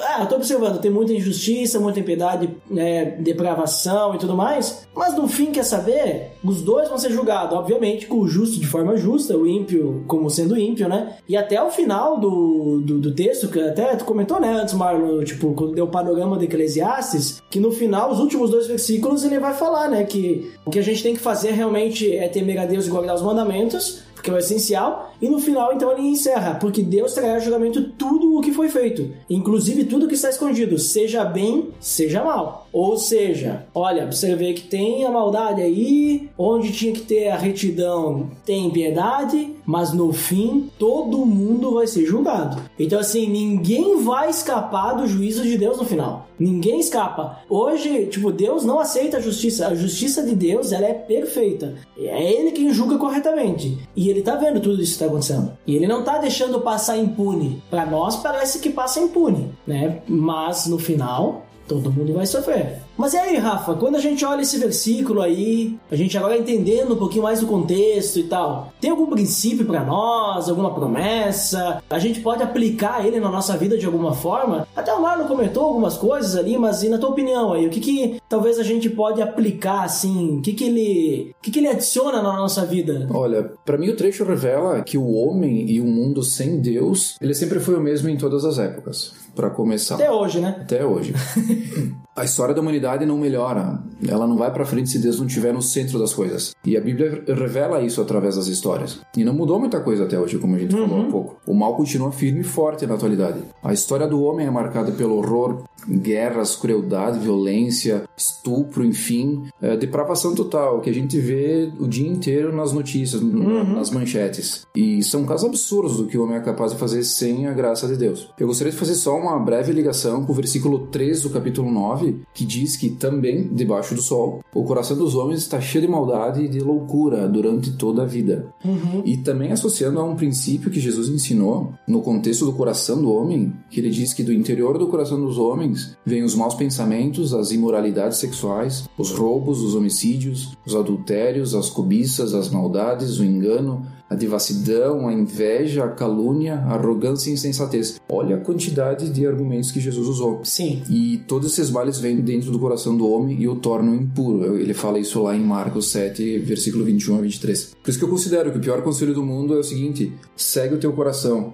ah, eu tô observando, tem muita injustiça, muita impiedade, né, depravação e tudo mais, mas no fim, quer saber? Os dois vão ser julgados, obviamente, com o justo de forma justa, o ímpio como sendo ímpio, né? E até o final do, do, do texto, que até tu comentou, né, antes, Marlon, tipo, quando deu o panorama de Eclesiastes, que no final, os últimos dois versículos, ele vai falar, né, que o que a gente tem que fazer realmente é temer a Deus e guardar os mandamentos, momentos que é o essencial, e no final então ele encerra, porque Deus trará julgamento tudo o que foi feito, inclusive tudo que está escondido, seja bem, seja mal. Ou seja, olha, observei que tem a maldade aí, onde tinha que ter a retidão, tem piedade, mas no fim todo mundo vai ser julgado. Então assim, ninguém vai escapar do juízo de Deus no final. Ninguém escapa. Hoje, tipo, Deus não aceita a justiça. A justiça de Deus, ela é perfeita. É ele quem julga corretamente. E ele tá vendo tudo isso que tá acontecendo. E ele não tá deixando passar impune. Para nós parece que passa impune, né? Mas no final, todo mundo vai sofrer. Mas e aí, Rafa, quando a gente olha esse versículo aí, a gente agora entendendo um pouquinho mais do contexto e tal, tem algum princípio para nós, alguma promessa? A gente pode aplicar ele na nossa vida de alguma forma? Até o Marlon comentou algumas coisas ali, mas e na tua opinião aí, o que que talvez a gente pode aplicar assim? O que que ele, o que que ele adiciona na nossa vida? Olha, para mim o trecho revela que o homem e o mundo sem Deus, ele sempre foi o mesmo em todas as épocas para começar. Até hoje, né? Até hoje. a história da humanidade não melhora, ela não vai para frente se Deus não estiver no centro das coisas. E a Bíblia revela isso através das histórias. E não mudou muita coisa até hoje, como a gente uhum. falou há pouco. O mal continua firme e forte na atualidade. A história do homem é marcada pelo horror, guerras, crueldade, violência, estupro, enfim, é, depravação total, que a gente vê o dia inteiro nas notícias, uhum. nas manchetes. E são casos absurdos do que o homem é capaz de fazer sem a graça de Deus. Eu gostaria de fazer só uma breve ligação com o versículo 3 do capítulo 9, que diz que também, debaixo do sol, o coração dos homens está cheio de maldade e de loucura durante toda a vida. Uhum. E também associando a um princípio que Jesus ensinou no contexto do coração do homem, que ele diz que do interior do coração dos homens vêm os maus pensamentos, as imoralidades sexuais, os roubos, os homicídios, os adultérios, as cobiças, as maldades, o engano, a devassidão, a inveja, a calúnia, a arrogância e a insensatez. Olha a quantidade de argumentos que Jesus usou. Sim. E todos esses males vêm dentro do coração do homem e o tornam impuro. Ele fala isso lá em Marcos 7, versículo 21 a 23. Por isso que eu considero que o pior conselho do mundo é o seguinte: segue o teu coração.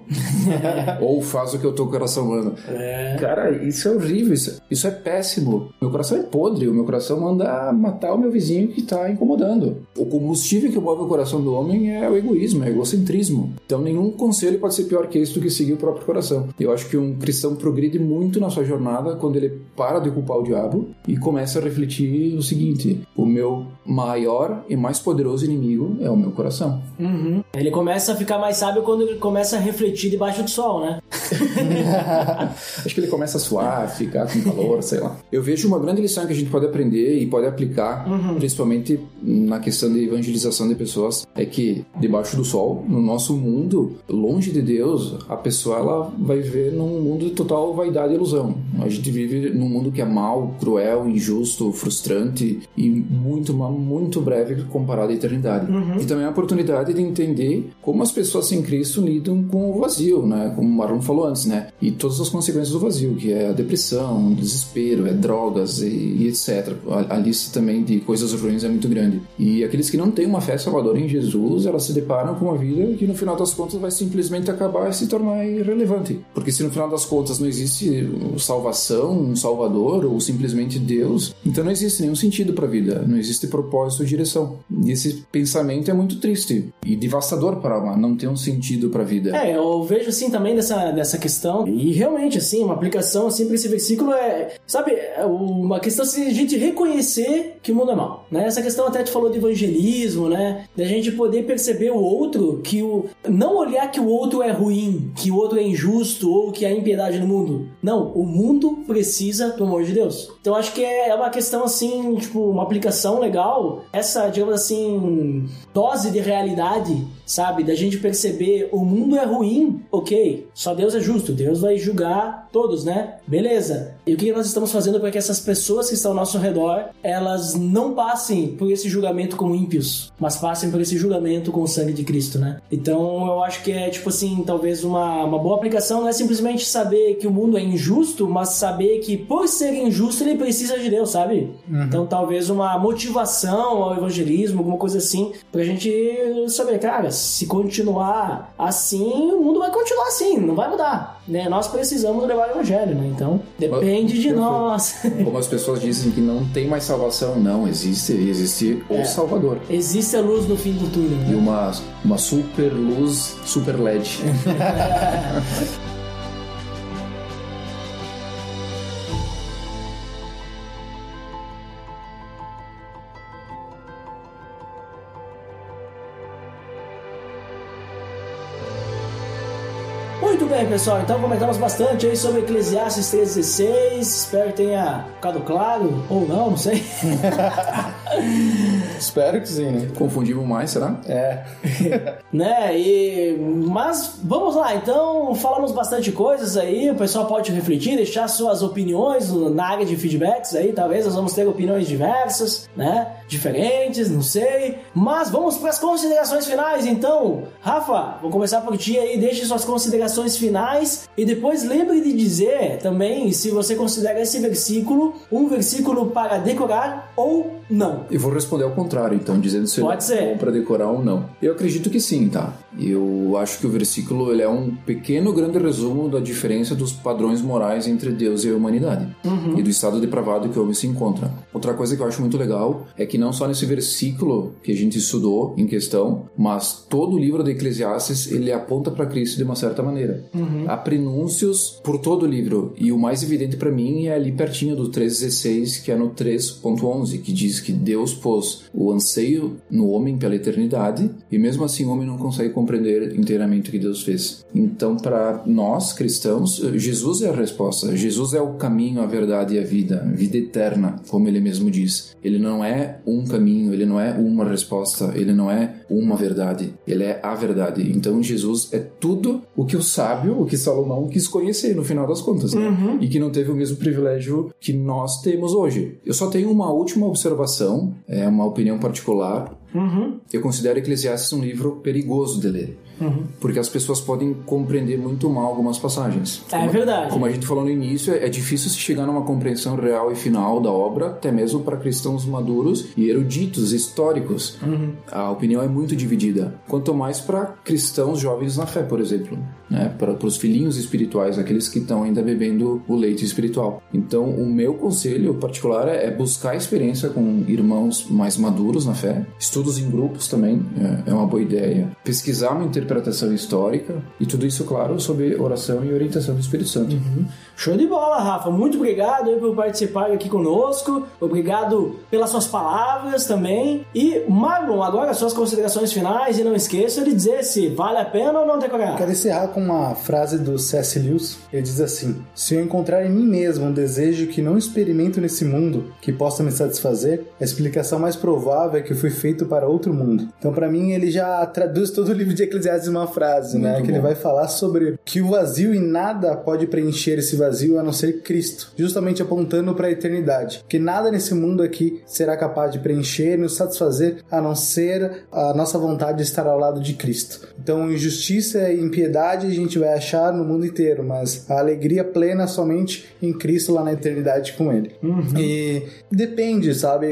Ou faz o que o teu coração manda. É. Cara, isso é horrível. Isso, isso é péssimo. Meu coração é podre. O meu coração manda matar o meu vizinho que está incomodando. O combustível que move o coração do homem é o egoísmo egoísmo, é egocentrismo. Então nenhum conselho pode ser pior que esse do que seguir o próprio coração. Eu acho que um cristão progride muito na sua jornada quando ele para de culpar o diabo e começa a refletir o seguinte: o meu maior e mais poderoso inimigo é o meu coração. Uhum. Ele começa a ficar mais sábio quando ele começa a refletir debaixo do sol, né? acho que ele começa a suar, ficar com calor, sei lá. Eu vejo uma grande lição que a gente pode aprender e pode aplicar, uhum. principalmente na questão de evangelização de pessoas, é que debaixo debaixo do sol. No nosso mundo, longe de Deus, a pessoa ela vai viver num mundo de total vaidade e ilusão. A gente vive num mundo que é mau, cruel, injusto, frustrante e muito, muito breve comparado à eternidade. Uhum. E também a oportunidade de entender como as pessoas sem Cristo lidam com o vazio, né? Como o Marlon falou antes, né? E todas as consequências do vazio, que é a depressão, o desespero, é drogas e, e etc. A, a lista também de coisas ruins é muito grande. E aqueles que não têm uma fé salvadora em Jesus, elas se deparam com uma vida que no final das contas vai simplesmente acabar e se tornar irrelevante. Porque se no final das contas não existe salvação, um salvador ou simplesmente Deus, então não existe nenhum sentido para a vida, não existe propósito ou direção. E esse pensamento é muito triste e devastador para alma, não ter um sentido para a vida. É, eu vejo assim também dessa, dessa questão, e realmente, assim, uma aplicação assim para esse versículo é, sabe, é uma questão assim, a gente reconhecer que o mundo é mau, né? Essa questão até tu falou de evangelismo, né? Da gente poder perceber o outro, que o. Não olhar que o outro é ruim, que o outro é injusto ou que há impiedade no mundo. Não, o mundo precisa do amor de Deus. Então acho que é uma questão assim, tipo, uma aplicação legal, essa, digamos assim, dose de realidade, sabe? Da gente perceber o mundo é ruim, ok, só Deus é justo, Deus vai julgar todos, né? Beleza. E o que nós estamos fazendo para que essas pessoas que estão ao nosso redor, elas não passem por esse julgamento como ímpios, mas passem por esse julgamento com o sangue de Cristo, né? Então eu acho que é, tipo assim, talvez uma, uma boa aplicação não é simplesmente saber que o mundo é injusto, mas saber que por ser injusto ele precisa de Deus, sabe? Então talvez uma motivação ao evangelismo, alguma coisa assim, pra gente saber, cara, se continuar assim, o mundo vai continuar assim, não vai mudar, né? Nós precisamos levar o evangelho, né? Então depende de nós. Como as pessoas dizem que não tem mais salvação, não, existe, existe o É. Salvador. Existe a luz no fim do túnel. E Né? uma, uma super luz, super LED. bem, pessoal. Então comentamos bastante aí sobre Eclesiastes 3,16. Espero que tenha ficado claro, ou não, não sei. Espero que sim, né? Confundimos mais, será? É. né? E mas vamos lá. Então falamos bastante coisas aí. O pessoal pode refletir, deixar suas opiniões na área de feedbacks aí. Talvez nós vamos ter opiniões diversas, né? Diferentes, não sei. Mas vamos para as considerações finais. Então, Rafa, vou começar por ti aí. Deixe suas considerações finais e depois lembre de dizer também se você considera esse versículo um versículo para decorar ou não. Eu vou responder ao contrário, então, dizendo se Pode ele ser. é bom para decorar ou não. Eu acredito que sim, tá? Eu acho que o versículo ele é um pequeno, grande resumo da diferença dos padrões morais entre Deus e a humanidade Uhum. e do estado depravado que o homem se encontra. Outra coisa que eu acho muito legal é que não só nesse versículo que a gente estudou em questão, mas todo o livro de Eclesiastes ele aponta para Cristo de uma certa maneira. Há prenúncios por todo o livro e o mais evidente para mim é ali pertinho do 3:16, que é no 3.11, que diz que Deus pôs o anseio no homem pela eternidade e mesmo assim o homem não consegue compreender inteiramente o que Deus fez. Então, para nós cristãos, Jesus é a resposta. Jesus é o caminho, a verdade e a vida, vida eterna, como ele mesmo diz. Ele não é um caminho, ele não é uma resposta, ele não é uma verdade, ele é a verdade. Então, Jesus é tudo o que o sábio, o que Salomão quis conhecer no final das contas, né? E que não teve o mesmo privilégio que nós temos hoje. Eu só tenho uma última observação, é uma opinião particular. Eu considero Eclesiastes um livro perigoso de ler. Porque as pessoas podem compreender muito mal algumas passagens. É verdade. Como a gente falou no início, é difícil se chegar numa compreensão real e final da obra, até mesmo para cristãos maduros e eruditos, históricos. A opinião é muito dividida. Quanto mais para cristãos jovens na fé, por exemplo. Né? Para os filhinhos espirituais, aqueles que estão ainda bebendo o leite espiritual. Então, o meu conselho particular é buscar a experiência com irmãos mais maduros na fé. Estudos em grupos também é- é uma boa ideia. Pesquisar uma interpretação histórica. E tudo isso, claro, sob oração e orientação do Espírito Santo. Show de bola, Rafa. Muito obrigado aí por participar aqui conosco. Obrigado pelas suas palavras também. E, Marlon, agora suas considerações finais. E não esqueça de dizer se vale a pena ou não decorar. Quero encerrar com uma frase do C.S. Lewis. Ele diz assim: Se eu encontrar em mim mesmo um desejo que não experimento nesse mundo, que possa me satisfazer, a explicação mais provável é que eu fui feito para outro mundo. Então, para mim, ele já traduz todo o livro de Eclesiastes em uma frase, né? Muito Que ele bom. vai falar sobre que o vazio e nada pode preencher esse vazio a não ser Cristo, justamente apontando para a eternidade. Que nada nesse mundo aqui será capaz de preencher e nos satisfazer a não ser a nossa vontade de estar ao lado de Cristo. Então, injustiça e impiedade a gente vai achar no mundo inteiro, mas a alegria plena somente em Cristo lá na eternidade com Ele. E depende, sabe?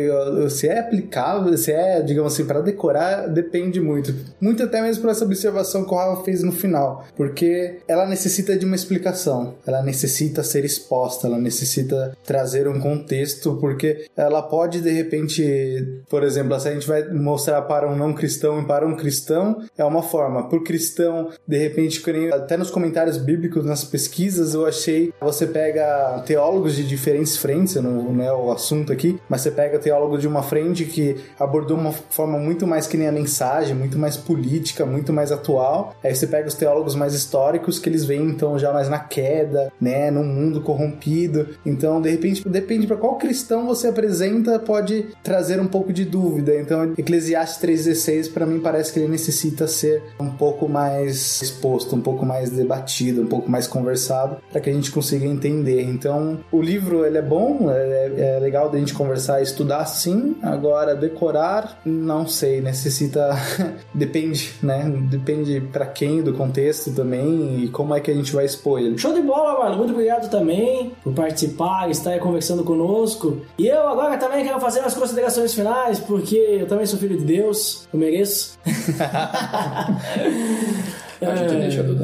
Se é aplicável, se é, digamos assim, para decorar, depende muito. Muito até mesmo por essa observação que o Rafa fez no final, porque ela necessita de uma explicação, ela necessita ser exposta, ela necessita trazer um contexto, porque ela pode de repente, por exemplo, se a gente vai mostrar para um não cristão e para um cristão, é uma forma. O cristão, de repente, que até nos comentários bíblicos, nas pesquisas, eu achei, você pega teólogos de diferentes frentes, não, não é o assunto aqui, mas você pega teólogo de uma frente que abordou uma forma muito mais que nem a mensagem, muito mais política, muito mais atual. Aí você pega os teólogos mais históricos que eles veem então já mais na queda, né, num mundo corrompido. Então, de repente, depende para qual cristão você apresenta, pode trazer um pouco de dúvida. Então, Eclesiastes 3:16 para mim parece que ele necessita ser um pouco mais exposto, um pouco mais debatido, um pouco mais conversado para que a gente consiga entender. Então, o livro ele é bom, é, é legal da gente conversar estudar sim. Agora decorar, não sei, necessita depende, né? Depende para quem, do contexto também e como é que a gente vai expor ele. Show de bola, mano. Muito obrigado também por participar, estar aí conversando conosco. E eu agora também quero fazer as considerações finais, porque eu também sou filho de Deus, eu mereço. A gente deixa do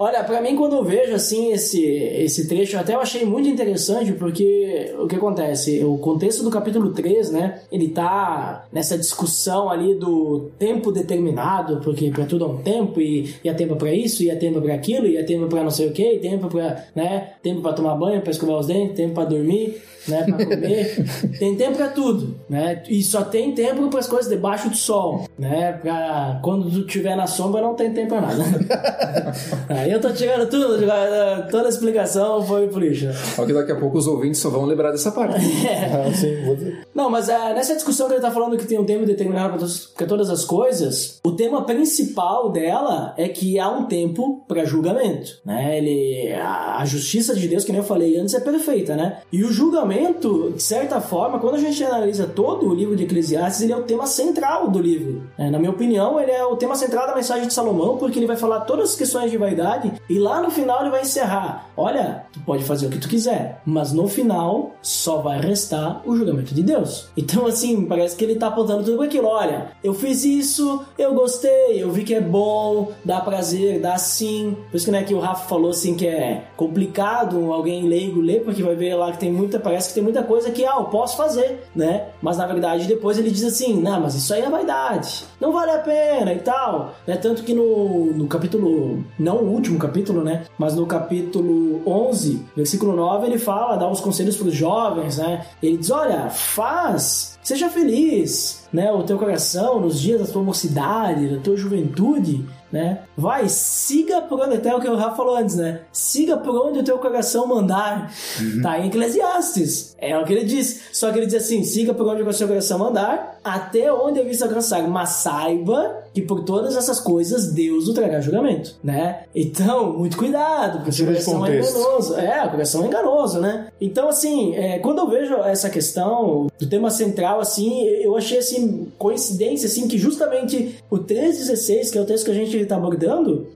Olha, pra mim quando eu vejo assim esse, esse trecho, até eu achei muito interessante, porque o que acontece? O contexto do capítulo 3, né? Ele tá nessa discussão ali do tempo determinado, porque pra tudo há um tempo, e, e há tempo pra isso, e há tempo pra aquilo, e há tempo pra não sei o que, e tempo pra, né? Tempo pra tomar banho, pra escovar os dentes, tempo pra dormir, né? Pra comer. tem tempo pra tudo, né? E só tem tempo pras coisas debaixo do sol, né? Pra quando tu estiver na sombra não tem tempo pra nada. Aí eu tô tirando tudo, toda a explicação foi por lixo. Só que daqui a pouco os ouvintes só vão lembrar dessa parte. Ah, sim, vou dizer. Não, mas é, nessa discussão que ele tá falando que tem um tempo determinado pra todas as coisas, o tema principal dela é que há um tempo pra julgamento, né? Ele, a, a justiça de Deus, que nem eu falei antes, é perfeita, né? E o julgamento, de certa forma, quando a gente analisa todo o livro de Eclesiastes, ele é o tema central do livro. né? Na minha opinião, ele é o tema central da mensagem de Salomão, porque ele vai falar todas as questões de vaidade e lá no final ele vai encerrar. Olha, tu pode fazer o que tu quiser, mas no final só vai restar o julgamento de Deus. Então, assim, parece que ele tá apontando tudo aquilo. Olha, eu fiz isso, eu gostei, eu vi que é bom, dá prazer, dá sim. Por isso que, né, que o Rafa falou assim que é complicado alguém leigo ler, porque vai ver lá que tem muita, parece que tem muita coisa que, ah, eu posso fazer, né? Mas na verdade depois ele diz assim, não, mas isso aí é vaidade, não vale a pena e tal, né? Tanto que no, no capítulo, não o último capítulo, né? Mas no capítulo 11, versículo 9, ele fala, dá uns conselhos para os jovens, né? Ele diz, olha, faz, seja feliz, né? O teu coração nos dias da tua mocidade, da tua juventude, né? Vai, siga por onde até o que o Rafa falou antes, né? Siga por onde o teu coração mandar. Tá em Eclesiastes. É o que ele diz. Só que ele diz assim: siga por onde o seu coração mandar, até onde a vista alcançar. Mas saiba que por todas essas coisas Deus o trará julgamento, né? Então, muito cuidado, porque o coração é enganoso. É, o coração é enganoso, né? Então, assim, é, quando eu vejo essa questão do tema central, assim, eu achei, assim, coincidência, assim, que justamente o 3.16, que é o texto que a gente está abordando,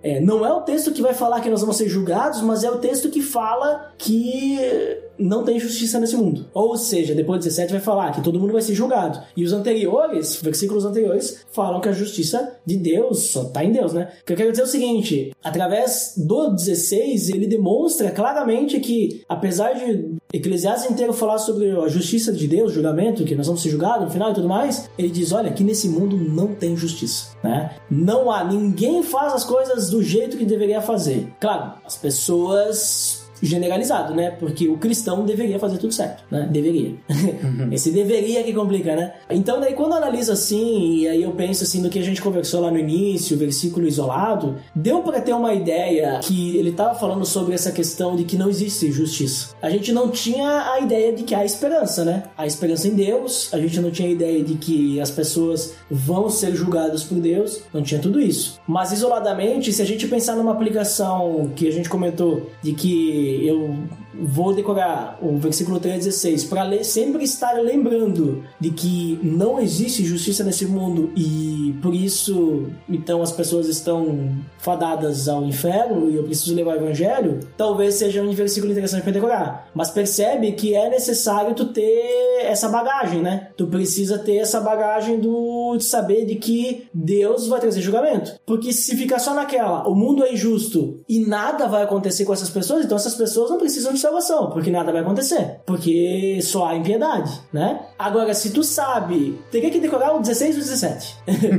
é, não é o texto que vai falar que nós vamos ser julgados, mas é o texto que fala que não tem justiça nesse mundo. Ou seja, depois de 17 vai falar que todo mundo vai ser julgado. E os anteriores, versículos anteriores, falam que a justiça de Deus só está em Deus, né? O que eu quero dizer é o seguinte, através do 16, ele demonstra claramente que, apesar de Eclesiastes inteiro falar sobre a justiça de Deus, julgamento, que nós vamos ser julgados no final e tudo mais, ele diz, olha, que nesse mundo não tem justiça, né? Não há, ninguém faz as coisas do jeito que deveria fazer. Claro, as pessoas generalizado, né? Porque o cristão deveria fazer tudo certo, né? Deveria. Esse deveria que complica, né? Então, daí quando analisa assim, e aí eu penso assim no que a gente conversou lá no início, o versículo isolado, deu para ter uma ideia que ele tava falando sobre essa questão de que não existe justiça. A gente não tinha a ideia de que há esperança, né? A esperança em Deus, a gente não tinha a ideia de que as pessoas vão ser julgadas por Deus, não tinha tudo isso. Mas isoladamente, se a gente pensar numa aplicação que a gente comentou de que eu vou decorar o versículo 3,16 para sempre estar lembrando de que não existe justiça nesse mundo e por isso então as pessoas estão fadadas ao inferno e eu preciso levar o evangelho, talvez seja um versículo interessante para decorar. Mas percebe que é necessário tu ter essa bagagem, né? Tu precisa ter essa bagagem do de saber de que Deus vai trazer julgamento. Porque se ficar só naquela, o mundo é injusto e nada vai acontecer com essas pessoas, então essas pessoas não precisam de salvação, porque nada vai acontecer. Porque só há impiedade, né? Agora, se tu sabe, teria que decorar o 16 e o 17.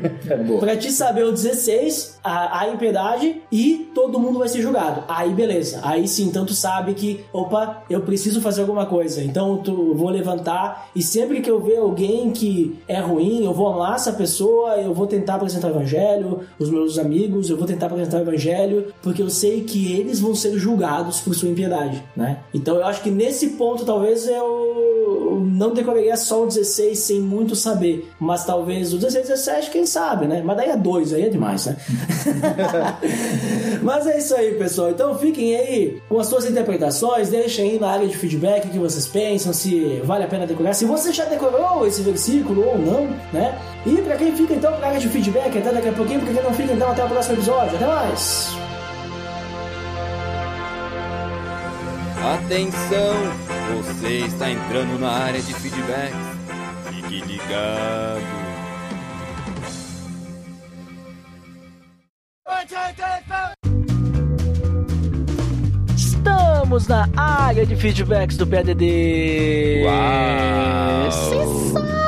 pra te saber o 16, a, a impiedade e todo mundo vai ser julgado. Aí beleza. Aí sim, então tu sabe que, opa, eu preciso fazer alguma coisa. Então tu vou levantar e sempre que eu ver alguém que é ruim, eu vou amar essa pessoa, eu vou tentar apresentar o evangelho, os meus amigos, eu vou tentar apresentar o evangelho, porque eu sei que eles vão ser julgados por sua impiedade, né? Então eu acho que nesse ponto talvez eu não decoraria só o 16 sem muito saber, mas talvez o 16 e 17, quem sabe, né? Mas daí é dois, aí é demais, né? mas é isso aí, pessoal. Então fiquem aí com as suas interpretações, deixem aí na área de feedback o que vocês pensam, se vale a pena decorar, se você já decorou esse versículo ou não, né? E pra quem fica então pra área de feedback, até daqui a pouquinho, porque quem não fica então até o próximo episódio. Até mais! Atenção! Você está entrando na área de feedback. Fique ligado. Estamos na área de feedbacks do PDD. Uau!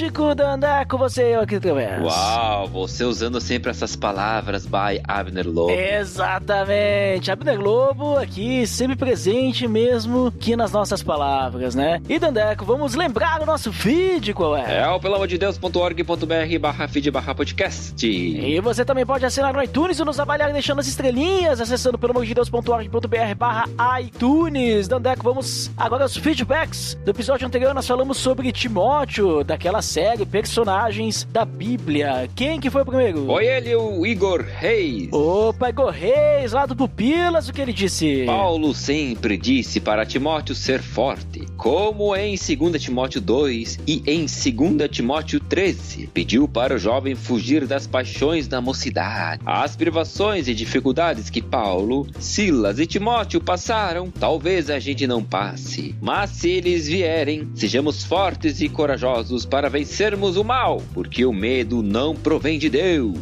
Fantástico, Dandaco, você eu aqui através. Uau, você usando sempre essas palavras by Abner Lobo. Exatamente, Abner Lobo aqui, sempre presente mesmo que nas nossas palavras, né? E Dandeco, vamos lembrar o nosso feed, qual é? É o pelamordedeus.org.br barra feed barra podcast. E você também pode assinar no iTunes e nos avaliar deixando as estrelinhas, acessando pelamordedeus.org.br barra iTunes. Dandeco, vamos agora aos feedbacks. Do episódio anterior nós falamos sobre Timóteo, daquela série Personagens da Bíblia. Quem que foi primeiro? Foi ele, o Igor Reis. Opa, Igor Reis, lá do Pupilas, o que ele disse? Paulo sempre disse para Timóteo ser forte, como em 2 Timóteo 2 e em 2 Timóteo 13. Pediu para o jovem fugir das paixões da mocidade. As privações e dificuldades que Paulo, Silas e Timóteo passaram, talvez a gente não passe. Mas se eles vierem, sejamos fortes e corajosos para vencermos o mal, porque o medo não provém de Deus.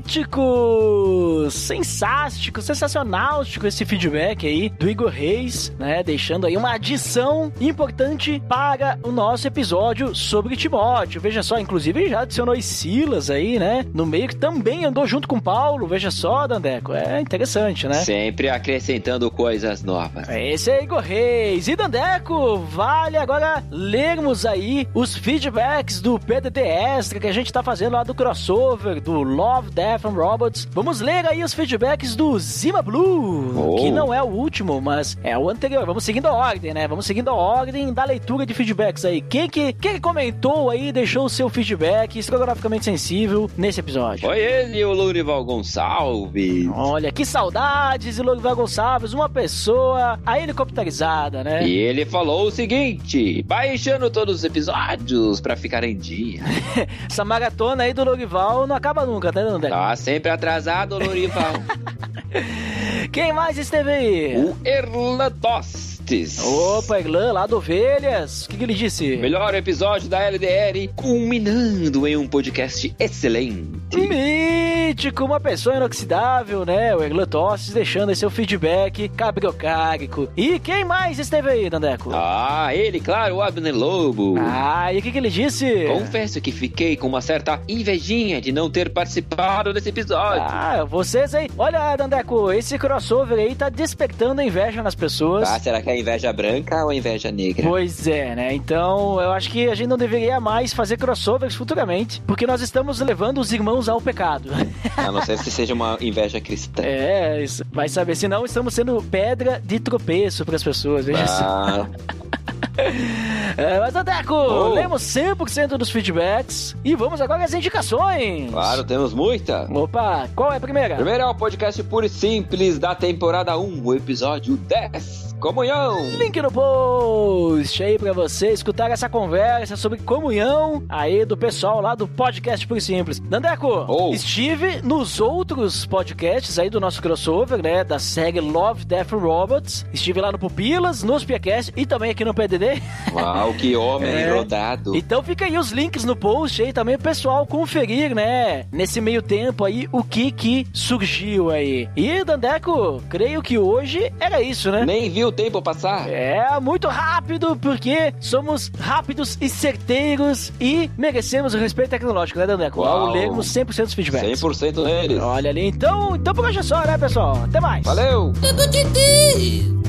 Mítico! Sensástico, sensacionalístico esse feedback aí do Igor Reis, né? Deixando aí uma adição importante para o nosso episódio sobre Timóteo. Veja só, inclusive já adicionou as Silas aí, né? No meio que também andou junto com Paulo. Veja só, Dandeco. É interessante, né? Sempre acrescentando coisas novas. Esse é Igor Reis. E Dandeco, vale agora lermos aí os feedbacks do PDT Extra que a gente tá fazendo lá do crossover, do Love, Death and Robots. Vamos ler aí os feedbacks do Zima Blue, Oh. que não é o último, mas é o anterior. Vamos seguindo a ordem, né? Vamos seguindo a ordem da leitura de feedbacks aí. Quem que, quem que comentou aí, deixou o seu feedback estrogonoficamente sensível nesse episódio? Foi ele, o Lourival Gonçalves. Olha, que saudades de Lourival Gonçalves, uma pessoa a helicopterizada, né? E ele falou o seguinte: baixando todos os episódios pra ficar em dia. Essa maratona aí do Lourival não acaba nunca, tá, André? Tá sempre atrasado, Lourival. Quem mais esteve aí? o Erla Opa, Eglan, lá do Ovelhas. O que, que ele disse? Melhor episódio da LDR, culminando em um podcast excelente. Mítico, uma pessoa inoxidável, né? O Eglan Tosses deixando aí seu feedback cabriocárico. E quem mais esteve aí, Dandeco? Ah, ele, claro, o Abner Lobo. Ah, e o que, que ele disse? Confesso que fiquei com uma certa invejinha de não ter participado desse episódio. Ah, vocês aí. Olha, Dandeco, esse crossover aí tá despertando inveja nas pessoas. Ah, será que é inveja branca ou a inveja negra? Pois é, né? Então eu acho que a gente não deveria mais fazer crossovers futuramente, porque nós estamos levando os irmãos ao pecado. A não ser que seja uma inveja cristã. É, isso. vai saber. Senão estamos sendo pedra de tropeço para as pessoas. Veja só. Ah, É, mas, Dandeco, Oh. lemos 100% dos feedbacks e vamos agora às indicações. claro, temos muita. Opa, qual é a primeira? Primeiro é o podcast puro e simples da temporada 1, o episódio 10, Comunhão. Link no post aí pra você escutar essa conversa sobre comunhão aí do pessoal lá do podcast e Simples. Dandeco, Oh. estive nos outros podcasts aí do nosso crossover, né, da série Love, Death Robots. Estive lá no Pupilas, nos Piacast e também aqui no PDD. Uau, que homem É. rodado. Então fica aí os links no post aí também pessoal conferir, né? Nesse meio tempo aí, o que que surgiu aí. E, Dandeco, creio que hoje era isso, né? Nem vi o tempo passar. É, muito rápido, porque somos rápidos e certeiros e merecemos o respeito tecnológico, né, Dandeco? Ao lermos 100% dos feedbacks. 100% neles. Olha ali, então, então por hoje é só, né, pessoal? Até mais! Valeu! Tudo de Deus.